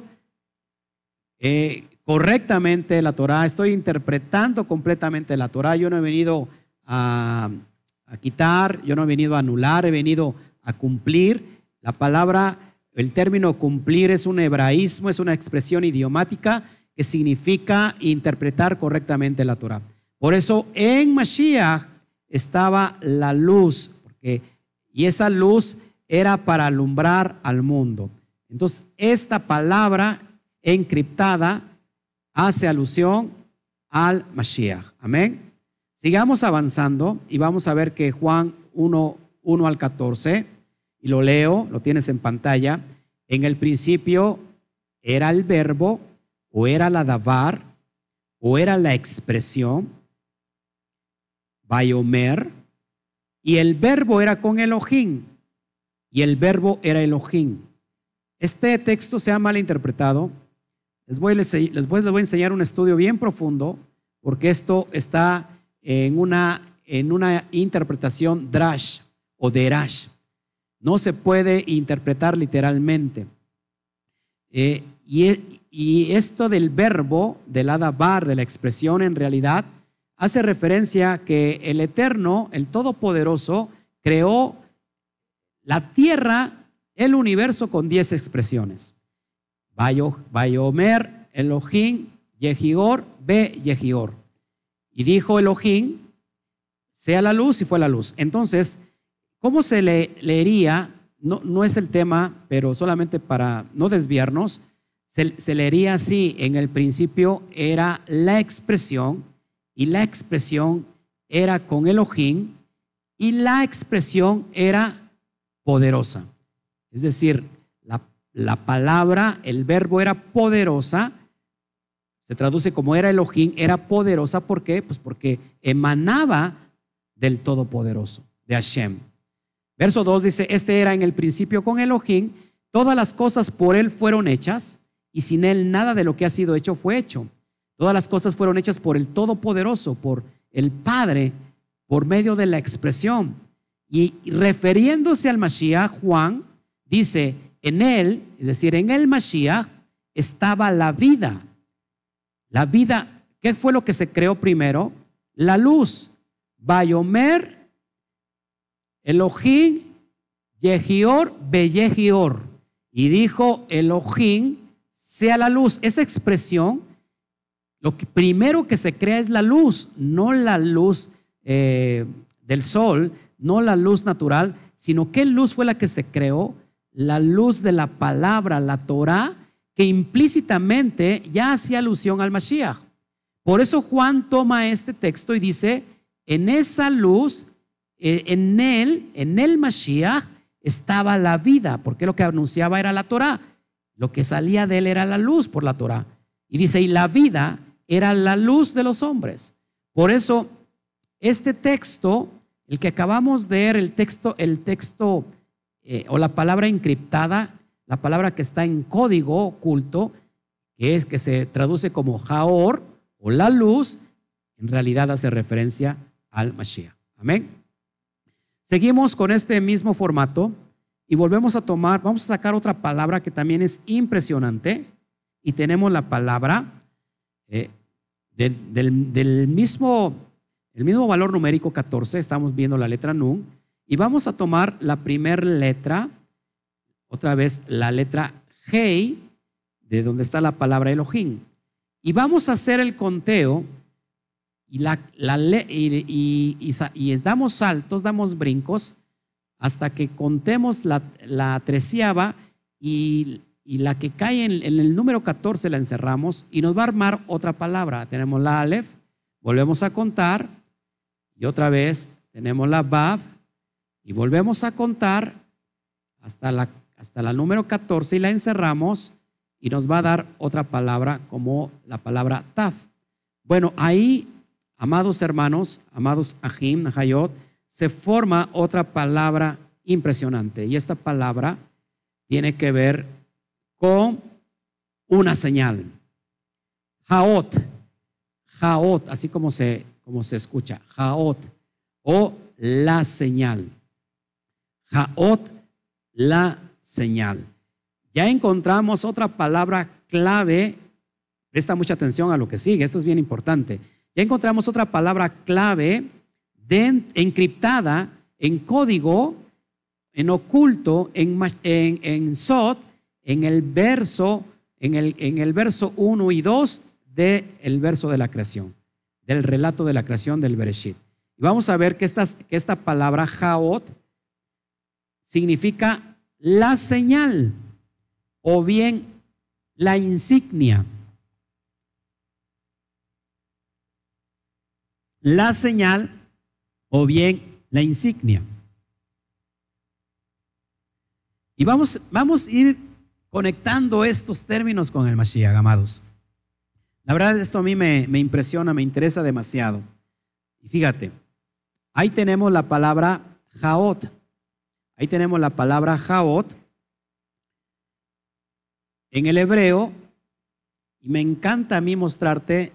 S1: eh, correctamente la Torah, estoy interpretando completamente la Torah. Yo no he venido a, a quitar, yo no he venido a anular, he venido a cumplir. La palabra, el término cumplir es un hebraísmo, es una expresión idiomática que significa interpretar correctamente la Torah. Por eso en Mashiach estaba la luz, porque y esa luz era para alumbrar al mundo. Entonces, esta palabra encriptada hace alusión al Mashiach. Amén. Sigamos avanzando y vamos a ver que Juan 1, 1 al 14, y lo leo, lo tienes en pantalla. En el principio era el verbo, o era la davar, o era la expresión, Bayomer, y el verbo era con Elohim. Y el verbo era Elohim. Este texto se ha malinterpretado. Les voy, les, voy, les voy a enseñar un estudio bien profundo, porque esto está en una, en una interpretación drash o derash. No se puede interpretar literalmente. Eh, y, y, esto del verbo, del adabar, de la expresión en realidad, hace referencia que el Eterno, el Todopoderoso, creó la tierra, el universo con diez expresiones. Bayomer, Elohim, Yehigor, Be Yehigor. Y dijo Elohim, sea la luz y fue la luz. Entonces, ¿cómo se le leería? No, no es el tema, pero solamente para no desviarnos, se, leería así. En el principio era la expresión y la expresión era con Elohim y la expresión era poderosa. Es decir, la, palabra, el verbo era poderosa, se traduce como era Elohim, era poderosa, ¿por qué? Pues porque emanaba del Todopoderoso, de Hashem. Verso 2 dice, este era en el principio con Elohim, todas las cosas por él fueron hechas, y sin él nada de lo que ha sido hecho fue hecho. Todas las cosas fueron hechas por el Todopoderoso, por el Padre, por medio de la expresión. Y refiriéndose al Mashiach, Juan dice, en él, es decir, en el Mashiach estaba la vida. La vida, ¿qué fue lo que se creó primero? La luz. Bayomer, Elohim, Yehior, Beyehior. Y dijo Elohim, sea la luz. Esa expresión lo que primero que se crea es la luz, no la luz eh, del sol, no la luz natural, sino qué luz fue la que se creó, la luz de la palabra, la Torah, que implícitamente ya hacía alusión al Mashiach. Por eso Juan toma este texto y dice, en esa luz, en él, en el Mashiach, estaba la vida, porque lo que anunciaba era la Torah. Lo que salía de él era la luz por la Torah. Y dice, y la vida era la luz de los hombres. Por eso, este texto, el que acabamos de leer, el texto, el texto eh, o la palabra encriptada, la palabra que está en código oculto, que es que se traduce como Jaor o la luz, en realidad hace referencia al Mashiach. Amén. Seguimos con este mismo formato y volvemos a tomar, vamos a sacar otra palabra que también es impresionante y tenemos la palabra eh, del, mismo, el mismo valor numérico 14, estamos viendo la letra Nun, y vamos a tomar la primera letra, otra vez la letra Hei, de donde está la palabra Elohim. Y vamos a hacer el conteo y, la, y, y, damos saltos, damos brincos hasta que contemos la, la treceava y, la que cae en, en, el número 14 la encerramos y nos va a armar otra palabra. Tenemos la Aleph, volvemos a contar y otra vez tenemos la Bab y volvemos a contar hasta la, hasta la número 14 y la encerramos y nos va a dar otra palabra como la palabra taf. Bueno, ahí, amados hermanos, amados ahim, nahayot, se forma otra palabra impresionante y esta palabra tiene que ver con una señal. Jaot, jaot, así como se, como se escucha, jaot, o la señal. Jaot, la señal. Ya encontramos otra palabra clave. Presta mucha atención a lo que sigue, esto es bien importante. Ya encontramos otra palabra clave encriptada en código, en oculto, en, en, en Sot, en el verso, en el, en el verso 1 y 2 del verso de la creación, del relato de la creación del Bereshit. Y vamos a ver que esta, que esta palabra Jaot significa la señal o bien la insignia. La señal o bien la insignia. Y vamos, vamos a ir conectando estos términos con el Mashiach, amados. La verdad, esto a mí me, me impresiona, me interesa demasiado. Y fíjate, ahí tenemos la palabra Jaot. Ahí tenemos la palabra Jaot en el hebreo. Y me encanta a mí mostrarte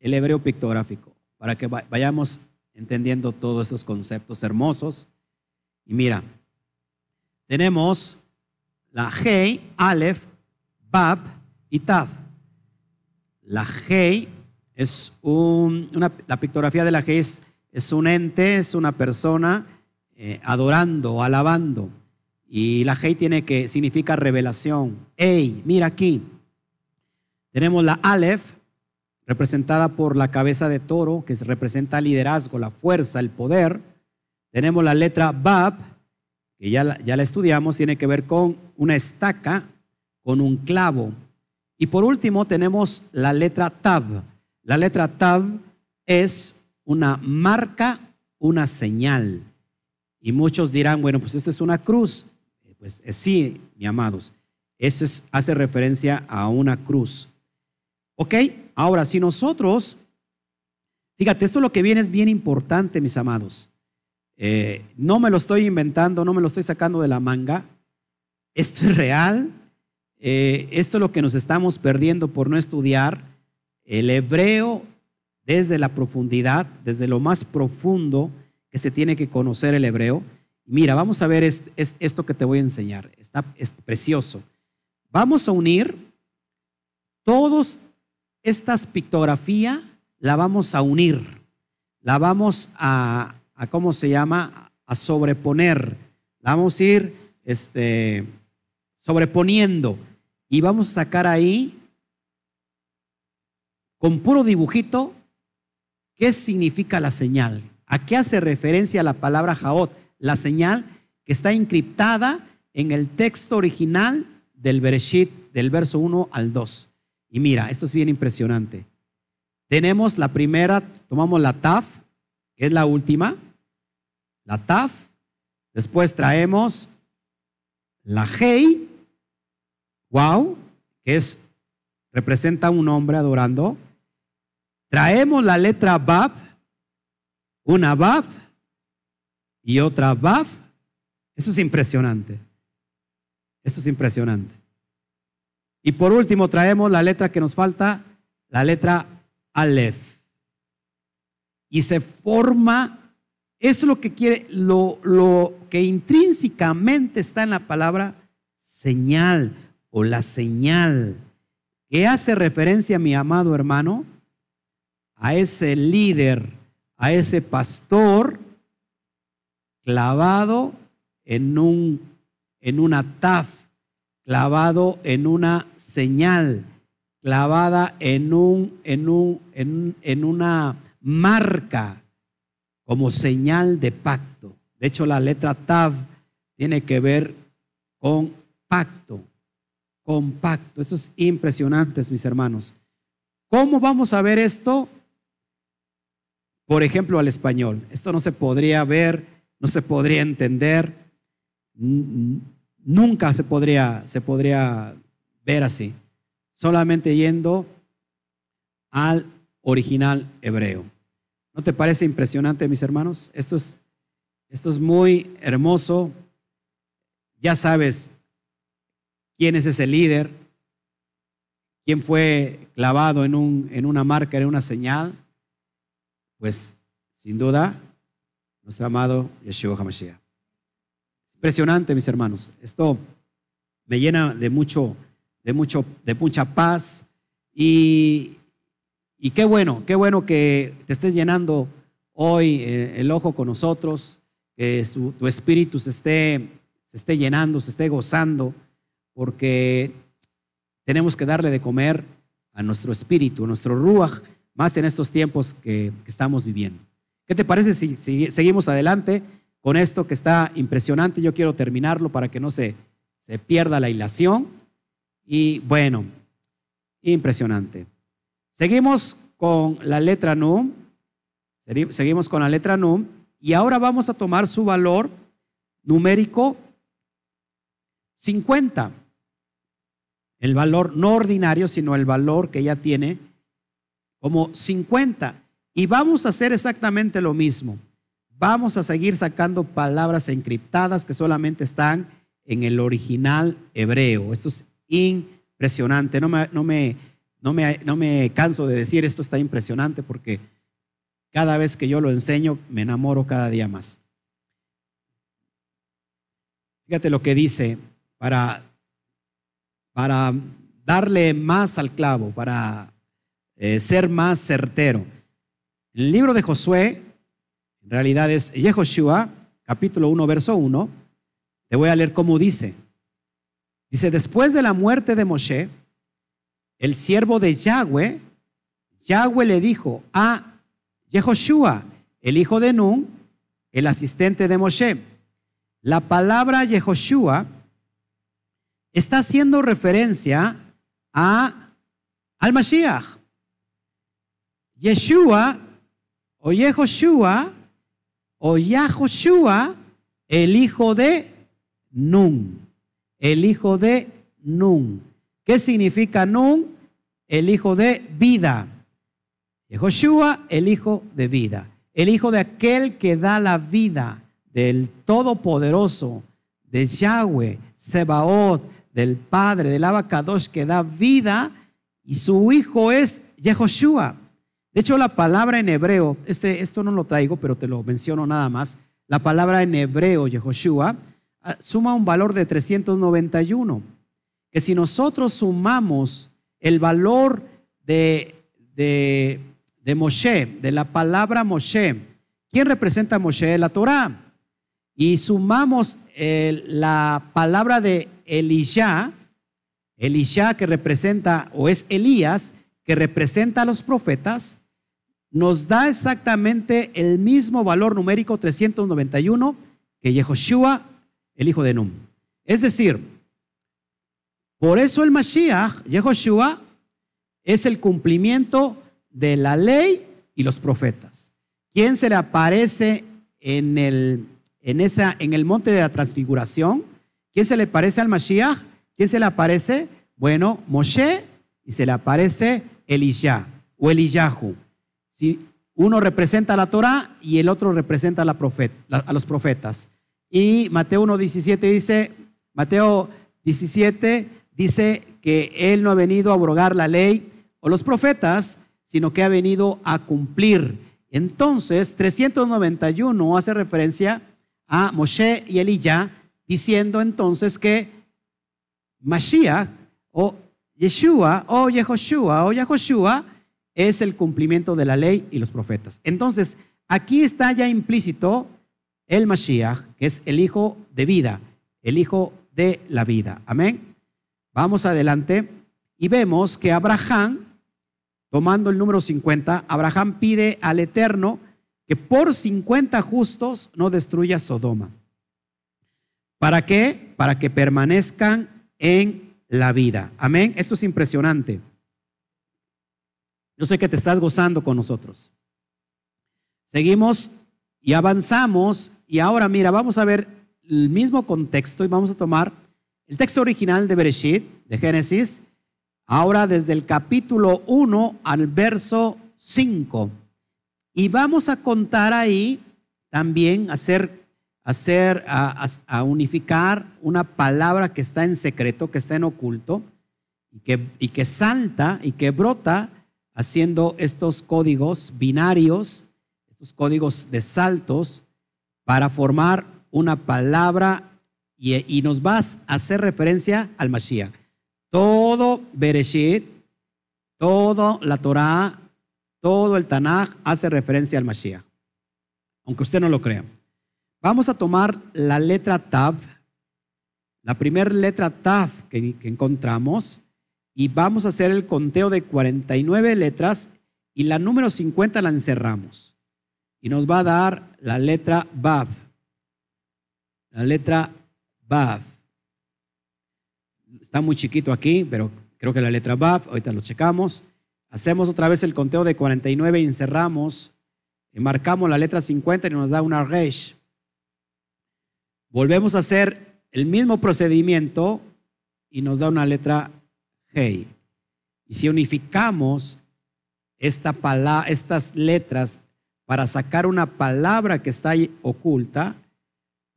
S1: el hebreo pictográfico para que vayamos entendiendo todos esos conceptos hermosos. Y mira, tenemos la Hei, Aleph, Bab y Tav. La Hei es un, la pictografía de la Hei es, un ente, es una persona eh, adorando, alabando. Y la Hei tiene que, significa revelación. Hey, mira aquí. Tenemos la Aleph, representada por la cabeza de toro, que representa el liderazgo, la fuerza, el poder. Tenemos la letra Bab, que ya la, ya estudiamos, tiene que ver con una estaca, con un clavo. Y por último tenemos la letra Tab. La letra Tab es una marca, una señal. Y muchos dirán, bueno, pues esto es una cruz. Pues eh, sí, mi amados, eso hace referencia a una cruz. ¿Ok? Ahora, si nosotros, fíjate, esto lo que viene es bien importante, mis amados. Eh, no me lo estoy inventando, no me lo estoy sacando de la manga. Esto es real. Eh, esto es lo que nos estamos perdiendo por no estudiar el hebreo desde la profundidad, desde lo más profundo que se tiene que conocer el hebreo. Mira, vamos a ver esto que te voy a enseñar. Está es precioso. Vamos a unir todos estas pictografía la vamos a unir, la vamos a, ¿cómo se llama? A sobreponer, la vamos a ir este, sobreponiendo y vamos a sacar ahí con puro dibujito qué significa la señal. ¿A qué hace referencia la palabra Jaot? La señal que está encriptada en el texto original del Bereshit del verso 1 al 2. Y mira, esto es bien impresionante. Tenemos la primera, tomamos la Taf, que es la última, la Taf, después traemos la Hei, wow, que es, representa un hombre adorando. Traemos la letra Bab, una Bab y otra Bab. Eso es impresionante. Esto es impresionante. Y por último traemos la letra que nos falta, la letra Aleph. Y se forma, es lo que quiere, lo, lo que intrínsecamente está en la palabra señal o la señal, que hace referencia, mi amado hermano, a ese líder, a ese pastor clavado en, un, en una taf, clavado en una señal, clavada en, un, en, un, en, en una marca como señal de pacto. De hecho, la letra Tav tiene que ver con pacto, con pacto. Esto es impresionante, mis hermanos. ¿Cómo vamos a ver esto? Por ejemplo, al español. Esto no se podría ver, no se podría entender, nunca se podría, se podría ver así. Solamente yendo al original hebreo. ¿No te parece impresionante, mis hermanos? Esto es, esto es muy hermoso. Ya sabes quién es ese líder, quién fue clavado en, un, en una marca, en una señal. Pues sin duda, nuestro amado Yeshua HaMashiach. Impresionante, mis hermanos. Esto me llena de mucho, de mucho, de mucha paz. Y, qué bueno, qué bueno que te estés llenando hoy eh, el ojo con nosotros, que tu espíritu se esté, se esté llenando, se esté gozando, porque tenemos que darle de comer a nuestro espíritu, a nuestro ruach, más en estos tiempos que, estamos viviendo. ¿Qué te parece si, seguimos adelante con esto que está impresionante? Yo quiero terminarlo para que no se, se pierda la hilación. Y bueno, impresionante. Seguimos con la letra NUM. Seguimos con la letra NUM. Y ahora vamos a tomar su valor numérico 50. El valor no ordinario, sino el valor que ya tiene como 50. Y vamos a hacer exactamente lo mismo. Vamos a seguir sacando palabras encriptadas que solamente están en el original hebreo. Esto es impresionante. No me, no me, no me, no me canso de decir esto está impresionante porque cada vez que yo lo enseño me enamoro cada día más. Fíjate lo que dice para, para darle más al clavo, para eh, ser más certero. El libro de Josué, en realidad es Yehoshua, capítulo 1, verso 1. Te voy a leer cómo dice. Dice, después de la muerte de Moshe, el siervo de Yahweh, Yahweh le dijo a Yehoshua, el hijo de Nun, el asistente de Moshe. La palabra Yehoshua está haciendo referencia a, al Mashiach. Yeshua o Yehoshua o Yahoshua, el hijo de Nun, el hijo de Nun. ¿Qué significa Nun? El hijo de vida. Yehoshua, el hijo de vida. El hijo de aquel que da la vida, del Todopoderoso, de Yahweh, Sebaot, del Padre, del Abacadosh que da vida, y su hijo es Yehoshua. De hecho, la palabra en hebreo, este, esto no lo traigo, pero te lo menciono nada más. La palabra en hebreo, Yehoshua, ah, suma un valor de 391. Que si nosotros sumamos el valor de, de, de Moshe, de la palabra Moshe, ¿quién representa a Moshe? La Torah. Y sumamos la palabra de Elisha, Elisha que representa, o es Elías, que representa a los profetas, nos da exactamente el mismo valor numérico 391 que Yehoshua, el hijo de Num. Es decir, Por eso el Mashiach, Yehoshua, es el cumplimiento de la ley y los profetas. ¿Quién se le aparece en el, monte de la transfiguración? ¿Quién se le parece al Mashiach? ¿Quién se le aparece? Bueno, Moshe y se le aparece Elisha o Eliyahu. Si uno representa a la Torah y el otro representa a, la a los profetas. Y Mateo 1.17 dice, Mateo 17 dice que Él no ha venido a abrogar la ley o los profetas, sino que ha venido a cumplir. Entonces, 391 hace referencia a Moshe y Elías, diciendo entonces que Mashiach o Yeshua o Yehoshua o Yehoshua es el cumplimiento de la ley y los profetas. Entonces, aquí está ya implícito el Mashiach, que es el hijo de vida, el hijo de la vida. Amén. Vamos adelante y vemos que Abraham, tomando el número 50, Abraham pide al Eterno que por 50 justos no destruya Sodoma. ¿Para qué? Para que permanezcan en la vida. Amén. Esto es impresionante. Yo sé que te estás gozando con nosotros. Seguimos y avanzamos y ahora mira, vamos a ver el mismo contexto y vamos a tomar el texto original de Bereshit, de Génesis, ahora desde el capítulo 1 al verso 5. Y vamos a contar ahí también, hacer, hacer a, unificar una palabra que está en secreto, que está en oculto, y que, y que salta y que brota haciendo estos códigos binarios, estos códigos de saltos, para formar una palabra y, nos vas a hacer referencia al Mashiach. Todo Bereshit, todo la Torah, todo el Tanaj hace referencia al Mashiach. Aunque usted no lo crea. Vamos a tomar la letra Tav, la primera letra Tav que encontramos, y vamos a hacer el conteo de 49 letras y la número 50 la encerramos. Y nos va a dar la letra Bav. La letra Bav. Está muy chiquito aquí, pero creo que la letra Bav, ahorita lo checamos. Hacemos otra vez el conteo de 49 y encerramos. Y marcamos la letra 50 y nos da una resh. Volvemos a hacer el mismo procedimiento y nos da una letra Y si unificamos esta estas letras para sacar una palabra que está ahí oculta,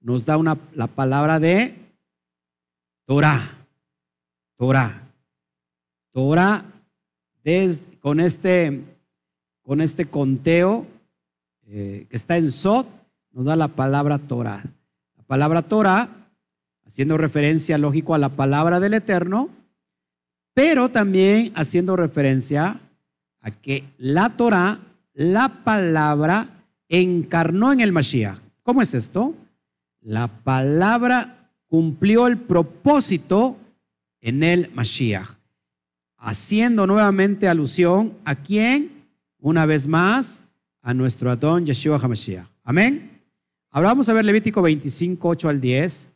S1: nos da una, la palabra de Torah. Torah. Torah, con, este, con este conteo eh, que está en Sot, nos da la palabra Torah. La palabra Torah, haciendo referencia, lógico, a la palabra del Eterno, pero también haciendo referencia a que la Torah, la palabra, encarnó en el Mashiach. ¿Cómo es esto? la palabra cumplió el propósito en el Mashiach, haciendo nuevamente alusión a quién, una vez más, a nuestro Adón Yeshua HaMashiach. Amén. Ahora vamos a ver Levítico 25, 8 al 10,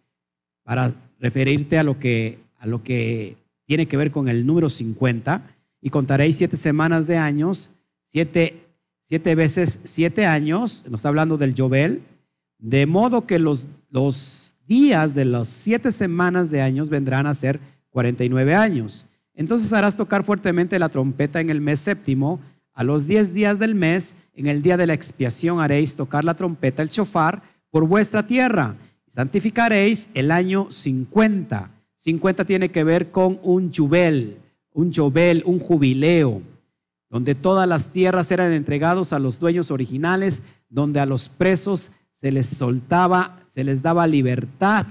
S1: para referirte a lo que, a lo que tiene que ver con el número 50, y contaréis siete semanas de años, siete, siete veces siete años, nos está hablando del Jobel, de modo que los, los días de las siete semanas de años vendrán a ser 49 años. Entonces harás tocar fuertemente la trompeta en el mes séptimo. A los diez días del mes, en el día de la expiación, haréis tocar la trompeta, el shofar, por vuestra tierra. Santificaréis el año 50. 50 tiene que ver con un jubel, un jubel, un jubileo, donde todas las tierras eran entregadas a los dueños originales, donde a los presos se les soltaba, se les daba libertad.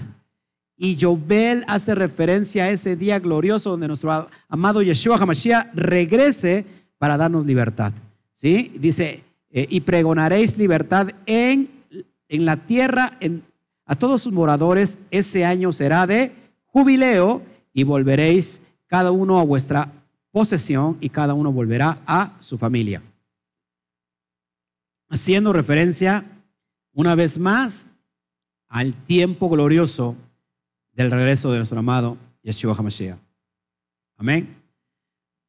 S1: Y Jobel hace referencia a ese día glorioso donde nuestro amado Yeshua HaMashiach regrese para darnos libertad. ¿Sí? Dice, eh, y pregonaréis libertad en, en la tierra en, a todos sus moradores. Ese año será de jubileo y volveréis cada uno a vuestra posesión y cada uno volverá a su familia. Haciendo referencia una vez más al tiempo glorioso del regreso de nuestro amado Yeshua HaMashiach. Amén.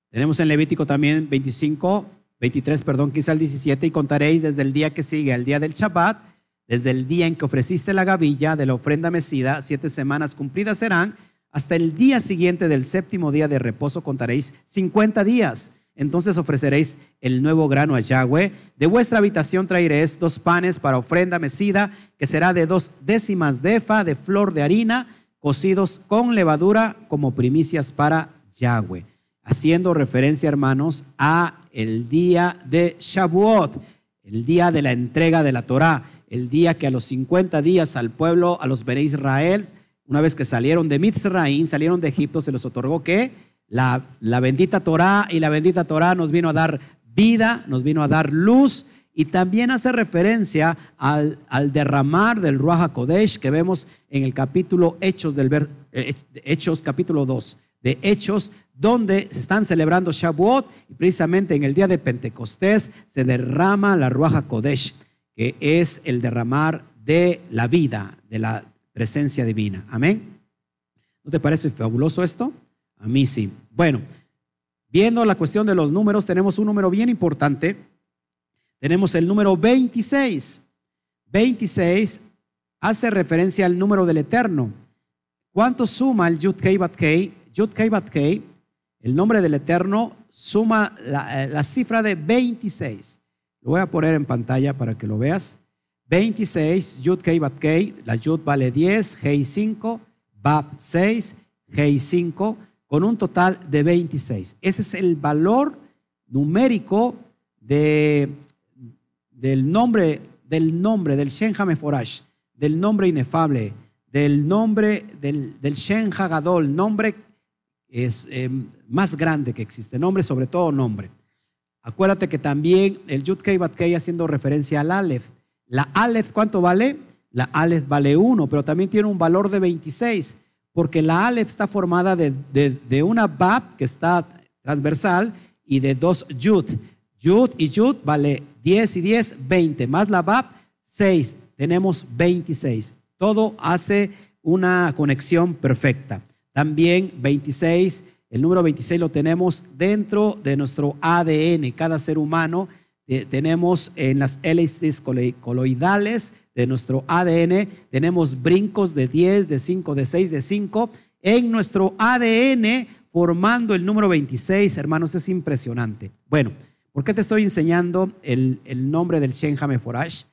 S1: Tenemos en Levítico también 25, 23, perdón, quizá el 17, y contaréis desde el día que sigue al día del Shabbat, desde el día en que ofreciste la gavilla de la ofrenda mecida, siete semanas cumplidas serán, hasta el día siguiente del séptimo día de reposo contaréis 50 días. Entonces ofreceréis el nuevo grano a Yahweh. De vuestra habitación traeréis dos panes para ofrenda mecida, que será de dos décimas de efa de flor de harina, cocidos con levadura como primicias para Yahweh. Haciendo referencia, hermanos, a el día de Shavuot, el día de la entrega de la Torá, el día que a los 50 días al pueblo, a los Bene Israel, una vez que salieron de Mitzraim, salieron de Egipto, se les otorgó que la, la bendita Torá y la bendita Torá nos vino a dar vida, nos vino a dar luz y también hace referencia al, derramar del Ruach Kodesh que vemos en el capítulo Hechos, del, eh, Hechos capítulo 2 de Hechos, donde se están celebrando Shavuot y precisamente en el día de Pentecostés se derrama la Ruach Kodesh, que es el derramar de la vida, de la presencia divina. Amén. ¿No te parece fabuloso esto? A mí sí. Bueno, viendo la cuestión de los números, tenemos un número bien importante. Tenemos el número 26. 26 hace referencia al número del Eterno. ¿Cuánto suma el Yud Kei Bat Kei? Yud Kei Bat Kei, el nombre del Eterno, suma la, eh, la cifra de 26. Lo voy a poner en pantalla para que lo veas. 26, Yud Kei Bat Kei, la Yud vale 10, Hei 5, Bab 6, Hei 5, con un total de 26. Ese es el valor numérico de, del nombre, del nombre, del Shen Hameforash, del nombre inefable, del nombre del, del Shen Hagadol, nombre es eh, más grande que existe, nombre sobre todo nombre. Acuérdate que también el Yud Kei Bat Kei haciendo referencia al Aleph, la Aleph, ¿cuánto vale? La Aleph vale 1, pero también tiene un valor de 26, porque la Aleph está formada de, una Bab que está transversal y de dos Yud. Yud y Yud vale 10 y 10, 20, más la Bab, 6. Tenemos 26. Todo hace una conexión perfecta. También 26, el número 26 lo tenemos dentro de nuestro ADN. Cada ser humano eh, tenemos en las hélices coloidales de nuestro ADN, tenemos brincos de 10, de 5, de 6, de 5 en nuestro ADN formando el número 26, hermanos, es impresionante. Bueno, ¿por qué te estoy enseñando el, nombre del Shen Hameforash?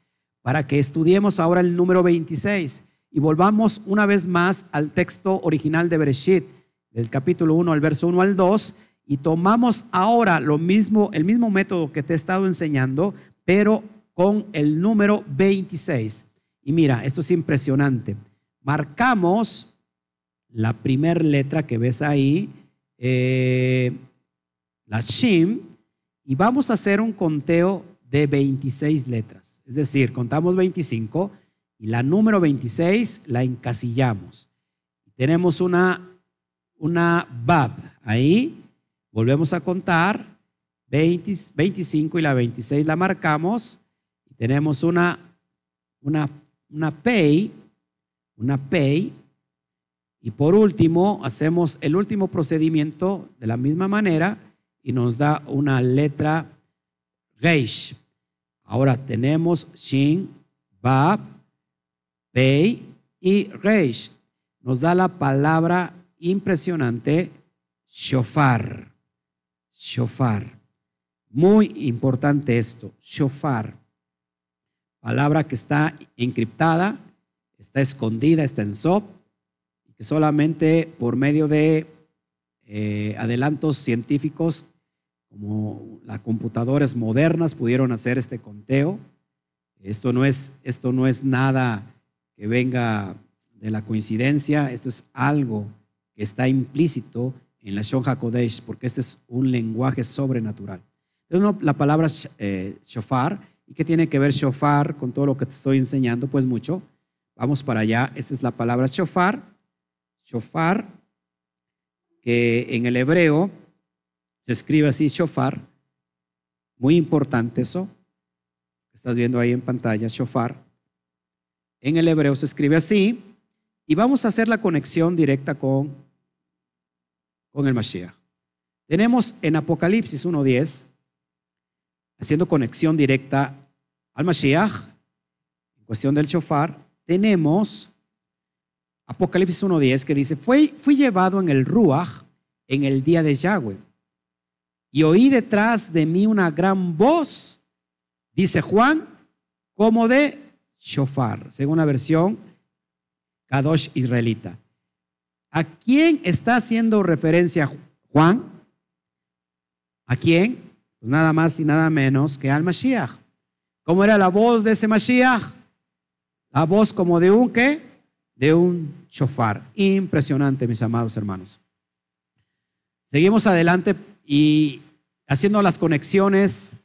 S1: Para que estudiemos ahora el número 26 y volvamos una vez más al texto original de Bereshit, del capítulo 1 al verso 1 al 2, y tomamos ahora lo mismo, el mismo método que te he estado enseñando, pero con el número 26. Y mira, esto es impresionante. Marcamos la primera letra que ves ahí, eh, la Shim, y vamos a hacer un conteo de 26 letras. Es decir, contamos 25 y la número 26 la encasillamos. Tenemos una, una Bab ahí Volvemos a contar, 25 y la 26 la marcamos. Tenemos una, una, una pay, una pay. Y por último, hacemos el último procedimiento de la misma manera y nos da una letra Reish. Ahora tenemos Shin, Bab, Pei y Reish. Nos da la palabra impresionante Shofar shofar. Muy importante esto, shofar. Palabra que está encriptada, está escondida, está en SOP, que solamente por medio de eh, adelantos científicos como las computadoras modernas pudieron hacer este conteo. Esto no es, esto no es nada que venga de la coincidencia, esto es algo está implícito en la Shon HaKodesh, porque este es un lenguaje sobrenatural. Entonces, la palabra eh, shofar, ¿y qué tiene que ver shofar con todo lo que te estoy enseñando? Pues mucho. Vamos para allá. Esta es la palabra shofar. Shofar, que en el hebreo se escribe así, shofar. Muy importante eso. Estás viendo ahí en pantalla, shofar. En el hebreo se escribe así. Y vamos a hacer la conexión directa con con el Mashiach. Tenemos en Apocalipsis 1.10, haciendo conexión directa al Mashiach, en cuestión del shofar, tenemos Apocalipsis 1.10 que dice, fui, llevado en el Ruach en el día de Yahweh y oí detrás de mí una gran voz, dice Juan, como de shofar, según la versión Kadosh israelita. ¿A quién está haciendo referencia Juan? ¿A quién? Pues nada más y nada menos que al Mashiach. ¿Cómo era la voz de ese Mashiach? La voz como de un qué? De un shofar. Impresionante, mis amados hermanos. Seguimos adelante y haciendo las conexiones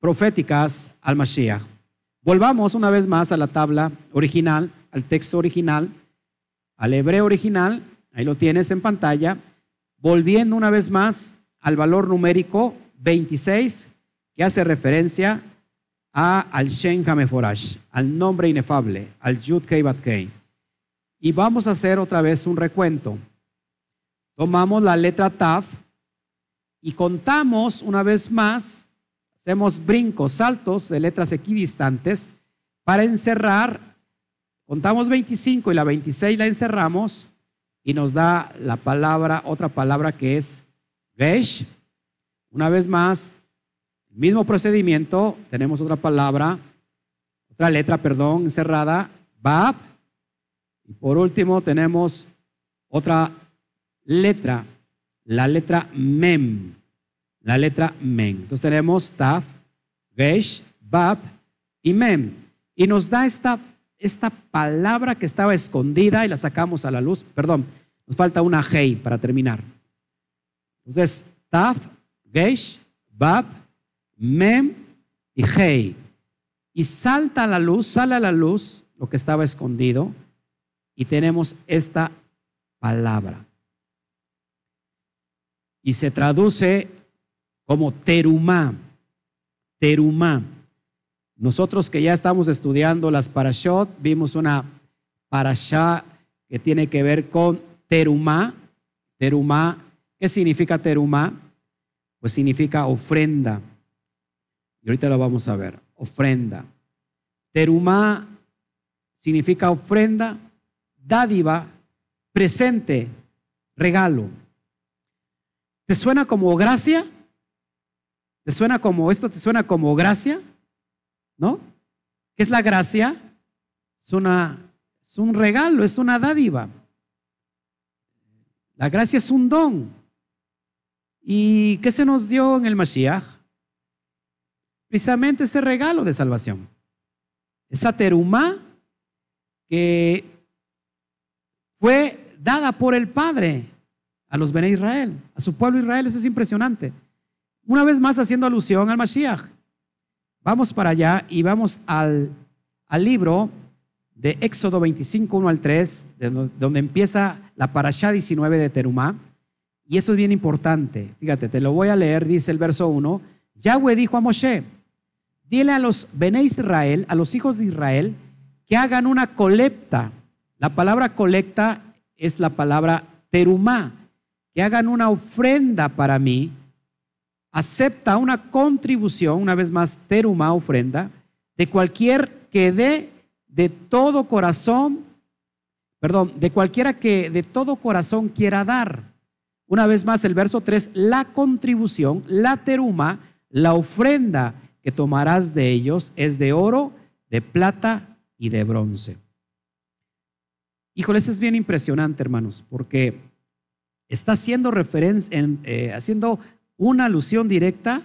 S1: proféticas al Mashiach. Volvamos una vez más a la tabla original, al texto original, al hebreo original, ahí lo tienes en pantalla, volviendo una vez más al valor numérico 26, que hace referencia a, al Shen Hameforash, al nombre inefable, al Yud Kei Bat Kei. Y vamos a hacer otra vez un recuento. Tomamos la letra Taf y contamos una vez más, hacemos brincos, saltos de letras equidistantes para encerrar, contamos 25 y la 26 la encerramos y nos da la palabra, otra palabra que es Gesh. Una vez más, mismo procedimiento, tenemos otra palabra, otra letra, perdón, encerrada, Bab. Y por último tenemos otra letra, la letra Mem. La letra Mem. Entonces tenemos Taf, Gesh, Bab y Mem. Y nos da esta, esta palabra que estaba escondida y la sacamos a la luz. Perdón, nos falta una Hei para terminar. Entonces, Taf, Gesh, Bab, Mem y Hei. Y salta a la luz, sale a la luz lo que estaba escondido y tenemos esta palabra y se traduce como terumá. Terumá. Nosotros que ya estamos estudiando las parashot, vimos una parashá que tiene que ver con terumá. Terumá, ¿qué significa terumá? Pues significa ofrenda. Y ahorita lo vamos a ver, ofrenda. Terumá significa ofrenda, dádiva, presente, regalo. ¿Te suena como gracia? ¿Te suena como esto? ¿Te suena como gracia? ¿No? ¿Qué es la gracia? Es, una, es un regalo, es una dádiva. La gracia es un don. ¿Y qué se nos dio en el Mashiach? Precisamente ese regalo de salvación. Esa terumá que fue dada por el Padre a los Bene Israel, a su pueblo Israel. Eso es impresionante. Una vez más haciendo alusión al Mashiach. Vamos para allá y vamos al, al libro de Éxodo 25, 1 al 3, donde empieza la parashá 19 de Terumá. Y eso es bien importante. Fíjate, te lo voy a leer, dice el verso 1. Yahweh dijo a Moshe, dile a los Bene Israel, a los hijos de Israel, que hagan una colecta. La palabra colecta es la palabra terumá que hagan una ofrenda para mí, acepta una contribución, una vez más, teruma, ofrenda, de cualquier que dé de todo corazón, perdón, de cualquiera que de todo corazón quiera dar. Una vez más, el verso 3, la contribución, la teruma, la ofrenda que tomarás de ellos es de oro, de plata y de bronce. Híjole, eso es bien impresionante, hermanos, porque está haciendo referencia, eh, haciendo una alusión directa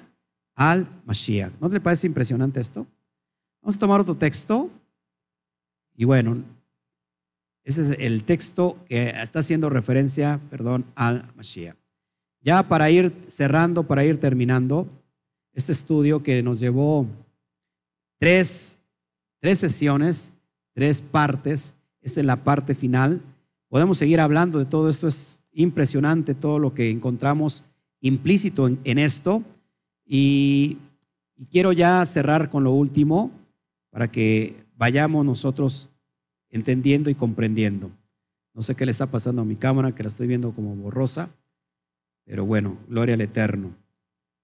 S1: al Mashiach. ¿No le parece impresionante esto? Vamos a tomar otro texto. Y bueno, ese es el texto que está haciendo referencia, perdón, al Mashiach. Ya para ir cerrando, para ir terminando, este estudio que nos llevó tres, tres sesiones, tres partes, esta es la parte final. Podemos seguir hablando de todo esto, es impresionante todo lo que encontramos implícito en, esto. Y, y, quiero ya cerrar con lo último para que vayamos nosotros entendiendo y comprendiendo. No sé qué le está pasando a mi cámara, que la estoy viendo como borrosa. Pero bueno, gloria al Eterno.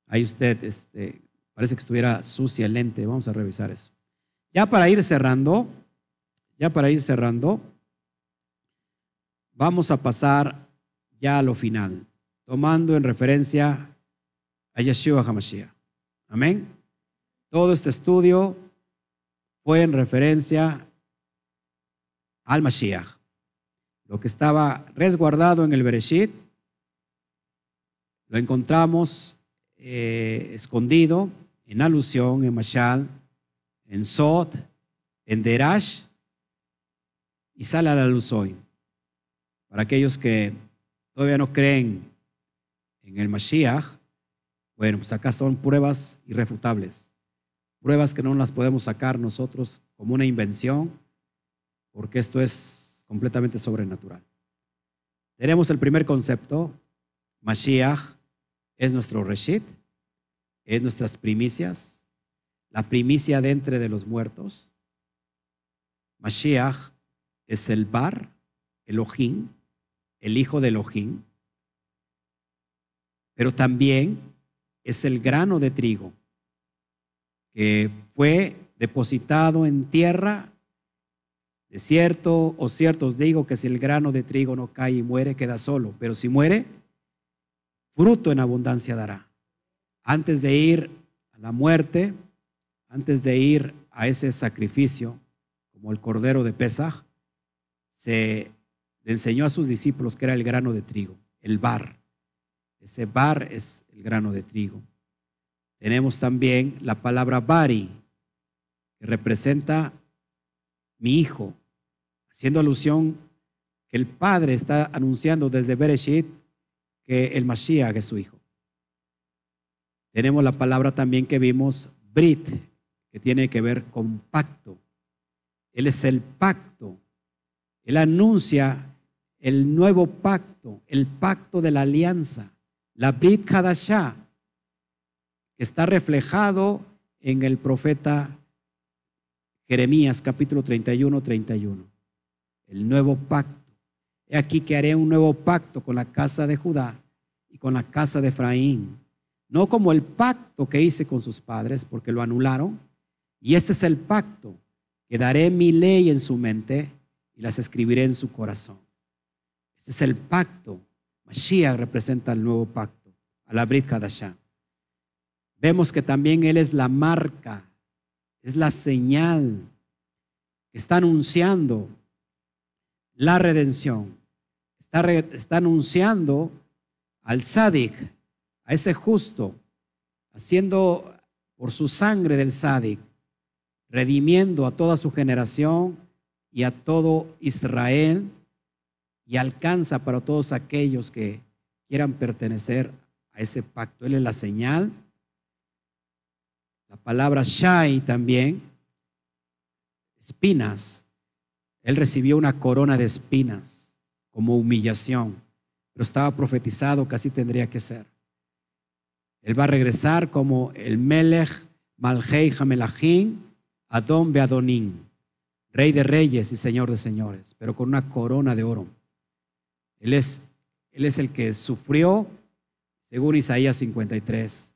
S1: Ahí usted, este, parece que estuviera sucia el lente. Vamos a revisar eso. Ya para ir cerrando, ya para ir cerrando, vamos a pasar ya a lo final, tomando en referencia a Yeshua HaMashiach. Amén. Todo este estudio fue en referencia al Mashiach. Lo que estaba resguardado en el Bereshit, lo encontramos eh, escondido en alusión en Mashal, en Sot, en Derash, y sale a la luz hoy. Para aquellos que todavía no creen en el Mashiach, bueno, pues acá son pruebas irrefutables, pruebas que no las podemos sacar nosotros como una invención, porque esto es completamente sobrenatural. Tenemos el primer concepto, Mashiach es nuestro Reshit, es nuestras primicias, la primicia de entre de los muertos. Mashiach es el Bar, Elohim, el hijo de Elohim, pero también es el grano de trigo que fue depositado en tierra. De cierto o cierto os digo que si el grano de trigo no cae y muere, queda solo, pero si muere, fruto en abundancia dará. Antes de ir a la muerte, antes de ir a ese sacrificio, como el cordero de Pesaj, se enseñó a sus discípulos que era el grano de trigo, el bar. Ese bar es el grano de trigo. Tenemos también la palabra bari, que representa mi hijo, haciendo alusión que el Padre está anunciando desde Bereshit que el Mashiach es su hijo. Tenemos la palabra también que vimos, Brit, que tiene que ver con pacto. Él es el pacto. Él anuncia el nuevo pacto, el pacto de la alianza, la Brit Hadashah, que está reflejado en el profeta Jeremías capítulo 31, 31. El nuevo pacto. He aquí que haré un nuevo pacto con la casa de Judá y con la casa de Efraín. No como el pacto que hice con sus padres, porque lo anularon. Y este es el pacto, que daré mi ley en su mente y las escribiré en su corazón. Este es el pacto. Mashiach representa el nuevo pacto, a la Brit Kadashah. Vemos que también Él es la marca, es la señal que está anunciando la redención. Está, está anunciando al Sadik, a ese justo, haciendo por su sangre del Sadik, redimiendo a toda su generación y a todo Israel, y alcanza para todos aquellos que quieran pertenecer a ese pacto. Él es la señal. La palabra Shai también, espinas. Él recibió una corona de espinas como humillación pero estaba profetizado que así tendría que ser. Él va a regresar como el Melech Malhei Hamelachim Adon Beadonim, rey de reyes y señor de señores, pero con una corona de oro. Él es, él es el que sufrió, según Isaías 53,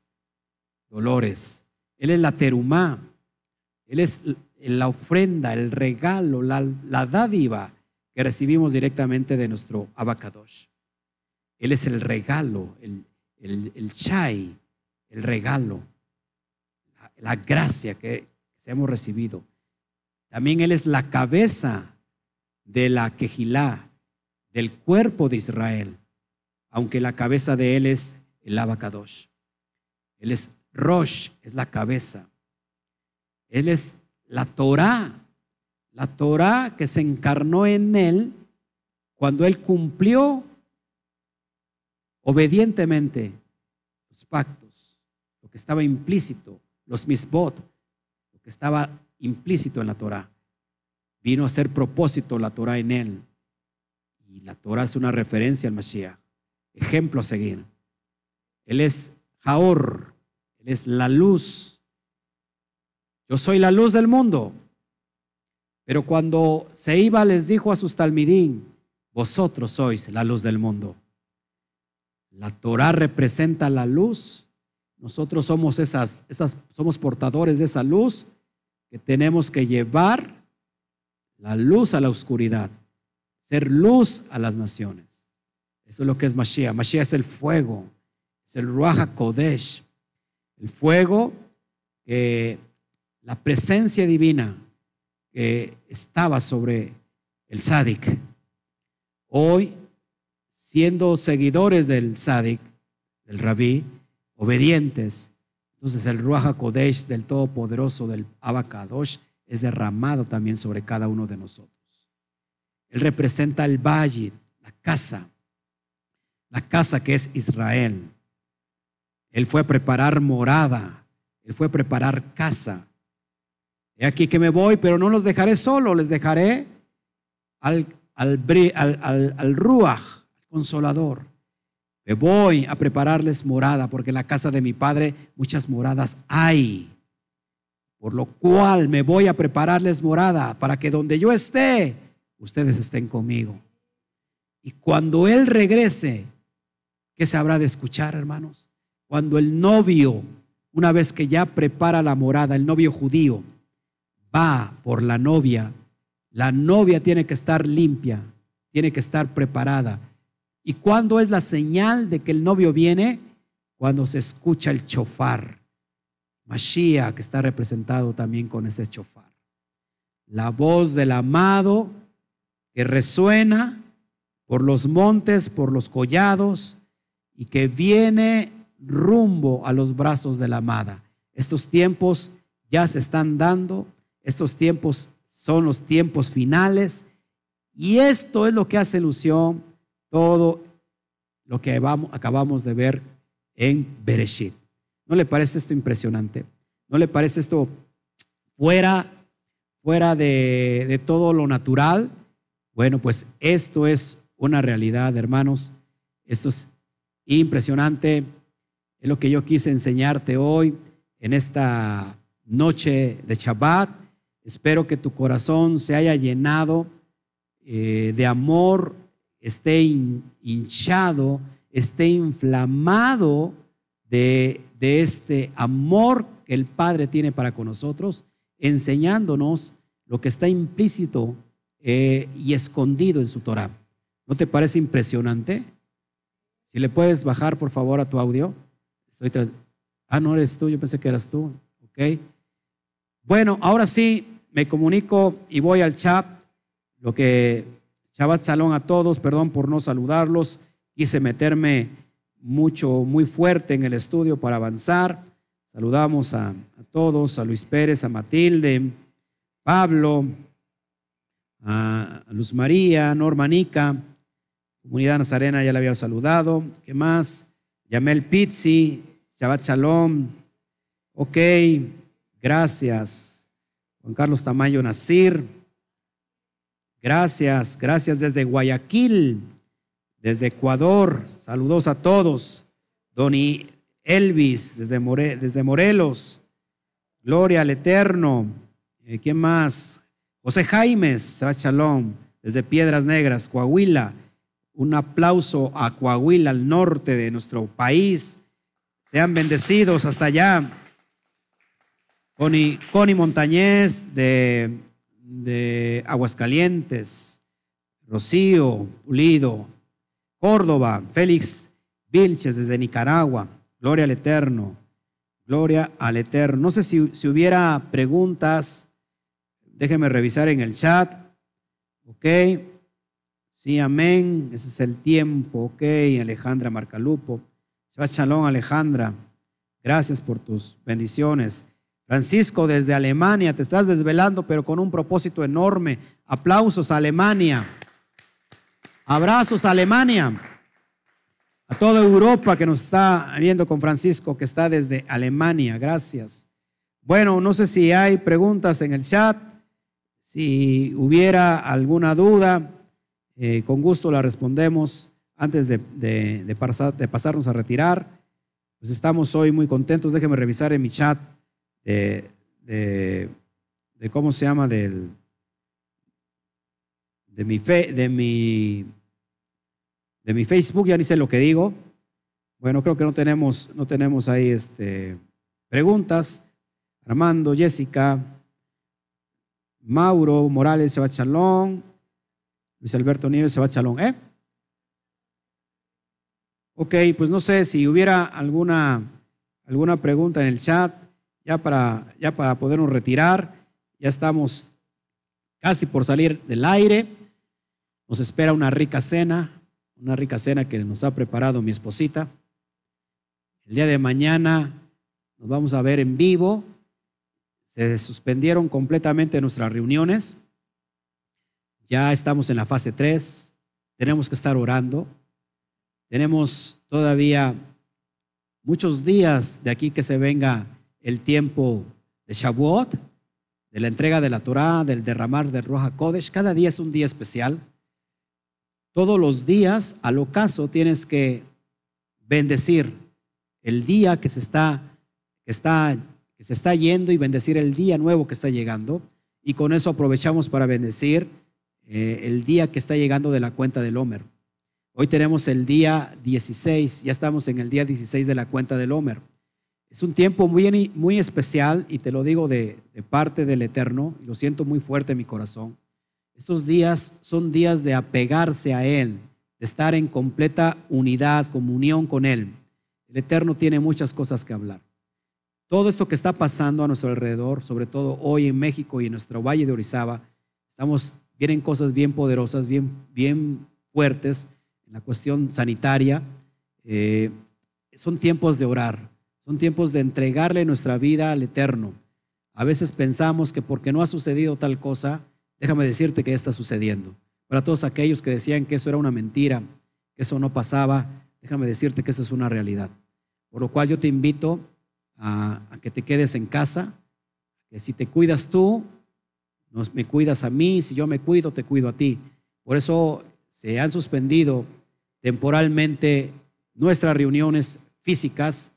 S1: dolores. Él es la terumá, él es la ofrenda, el regalo, la, la dádiva que recibimos directamente de nuestro abacadosh. Él es el regalo, el, el, el regalo, la, gracia que, hemos recibido. También Él es la cabeza de la quejilá, del cuerpo de Israel, aunque la cabeza de Él es el abacadosh. Él es Rosh, es la cabeza. Él es la Torah, la Torah que se encarnó en Él cuando Él cumplió obedientemente los pactos, lo que estaba implícito, los misbot, lo que estaba implícito en la Torah. Vino a ser propósito la Torah en él. Y la Torah es una referencia al Mashiach, ejemplo a seguir. Él es Jaor, él es la luz. Yo soy la luz del mundo. Pero cuando se iba les dijo a sus talmidín, vosotros sois la luz del mundo. La Torah representa la luz. Nosotros somos esas, esas, somos portadores de esa luz que tenemos que llevar la luz a la oscuridad, ser luz a las naciones. Eso es lo que es Mashiach. Mashiach es el fuego, es el Ruach Kodesh, el fuego que la presencia divina que estaba sobre el Sadik. Hoy, siendo seguidores del Sadik, del Rabí, obedientes, entonces el Ruach Kodesh del Todopoderoso, del Abacadosh, es derramado también sobre cada uno de nosotros. Él representa el valle, la casa, la casa que es Israel. Él fue a preparar morada, él fue a preparar casa. He aquí que me voy, pero no los dejaré solo, les dejaré al, al, al, al Ruach, consolador. Me voy a prepararles morada, porque en la casa de mi padre muchas moradas hay. Por lo cual me voy a prepararles morada para que donde yo esté, ustedes estén conmigo. Y cuando Él regrese, ¿qué se habrá de escuchar, hermanos? Cuando el novio, una vez que ya prepara la morada, el novio judío, va por la novia, la novia tiene que estar limpia, tiene que estar preparada. ¿Y cuándo es la señal de que el novio viene? Cuando se escucha el chofar. Mashiach que está representado también con ese chofar. La voz del amado que resuena por los montes, por los collados y que viene rumbo a los brazos de la amada. Estos tiempos ya se están dando, estos tiempos son los tiempos finales y esto es lo que hace ilusión todo lo que acabamos de ver en Bereshit. ¿No le parece esto impresionante? ¿No le parece esto fuera, fuera de, de todo lo natural? Bueno, pues esto es una realidad, hermanos. Esto es impresionante. Es lo que yo quise enseñarte hoy en esta noche de Shabbat. Espero que tu corazón se haya llenado eh, de amor, esté hinchado, esté inflamado de de este amor que el Padre tiene para con nosotros, enseñándonos lo que está implícito eh, y escondido en su Torah. ¿No te parece impresionante? Si le puedes bajar, por favor, a tu audio. Estoy ah, no eres tú, yo pensé que eras tú. Ok. Bueno, ahora sí, me comunico y voy al chat. Lo que Shabbat Salón a todos, perdón por no saludarlos. Quise meterme mucho, muy fuerte en el estudio para avanzar. Saludamos a, todos, a Luis Pérez, a Matilde, Pablo, a Luz María, Normanica, Comunidad Nazarena ya la había saludado. ¿Qué más? Yamel Pizzi, Shabbat Shalom. Ok, gracias. Juan Carlos Tamayo Nacir. Gracias, gracias desde Guayaquil desde Ecuador. Saludos a todos. Doni Elvis, desde, desde Morelos. Gloria al Eterno. Eh, ¿Quién más? José Jaimes, Chalón, desde Piedras Negras, Coahuila. Un aplauso a Coahuila, al norte de nuestro país. Sean bendecidos hasta allá. Connie, Connie Montañez de, de Aguascalientes. Rocío Pulido, Córdoba, Félix Vilches desde Nicaragua. Gloria al Eterno. Gloria al Eterno. No sé si hubiera preguntas. Déjenme revisar en el chat. Ok. Sí, amén. Ese es el tiempo. Ok. Alejandra Marcalupo. Shalom, Alejandra. Gracias por tus bendiciones. Francisco desde Alemania, te estás desvelando, pero con un propósito enorme. Aplausos a Alemania. Abrazos a Alemania, a toda Europa que nos está viendo con Francisco, que está desde Alemania. Gracias. Bueno, no sé si hay preguntas en el chat. Si hubiera alguna duda, eh, con gusto la respondemos antes de, de, pasarnos a retirar. Pues estamos hoy muy contentos. Déjenme revisar en mi chat de, cómo se llama de mi, de mi, de mi Facebook, ya ni sé lo que digo.
S2: Bueno, creo que no tenemos, no tenemos ahí este, preguntas. Armando, Jessica, Mauro Morales se va a Chalón, Luis Alberto Nieves se va a Chalón, ¿eh? Ok, pues no sé si hubiera alguna, alguna pregunta en el chat, ya para, ya para podernos retirar, ya estamos casi por salir del aire, nos espera una rica cena, una rica cena que nos ha preparado mi esposita. El día de mañana nos vamos a ver en vivo se suspendieron completamente nuestras reuniones. Ya estamos en la fase 3. Tenemos que estar orando. Tenemos todavía muchos días de aquí que se venga el tiempo de Shavuot, de la entrega de la Torah, del derramar del Roja Kodesh. Cada día es un día especial. Todos los días, al ocaso, tienes que bendecir el día que se está, que está que se está yendo y bendecir el día nuevo que está llegando. Y con eso aprovechamos para bendecir eh, el día que está llegando de la cuenta del Homer. Hoy tenemos el día 16, ya estamos en el día 16 de la cuenta del Homer. Es un tiempo muy, muy especial y te lo digo de, de parte del Eterno, y lo siento muy fuerte en mi corazón. Estos días son días de apegarse a Él, de estar en completa unidad, comunión con Él. El Eterno tiene muchas cosas que hablar. Todo esto que está pasando a nuestro alrededor, sobre todo hoy en México y en nuestro valle de Orizaba, estamos, vienen cosas bien poderosas, bien, bien fuertes en la cuestión sanitaria. Eh, son tiempos de orar, son tiempos de entregarle nuestra vida al Eterno. A veces pensamos que porque no ha sucedido tal cosa, déjame decirte que ya está sucediendo. Para todos aquellos que decían que eso era una mentira, que eso no pasaba, déjame decirte que eso es una realidad. Por lo cual yo te invito a, que te quedes en casa, que si te cuidas tú, me cuidas a mí, si yo me cuido, te cuido a ti. Por eso se han suspendido temporalmente nuestras reuniones físicas,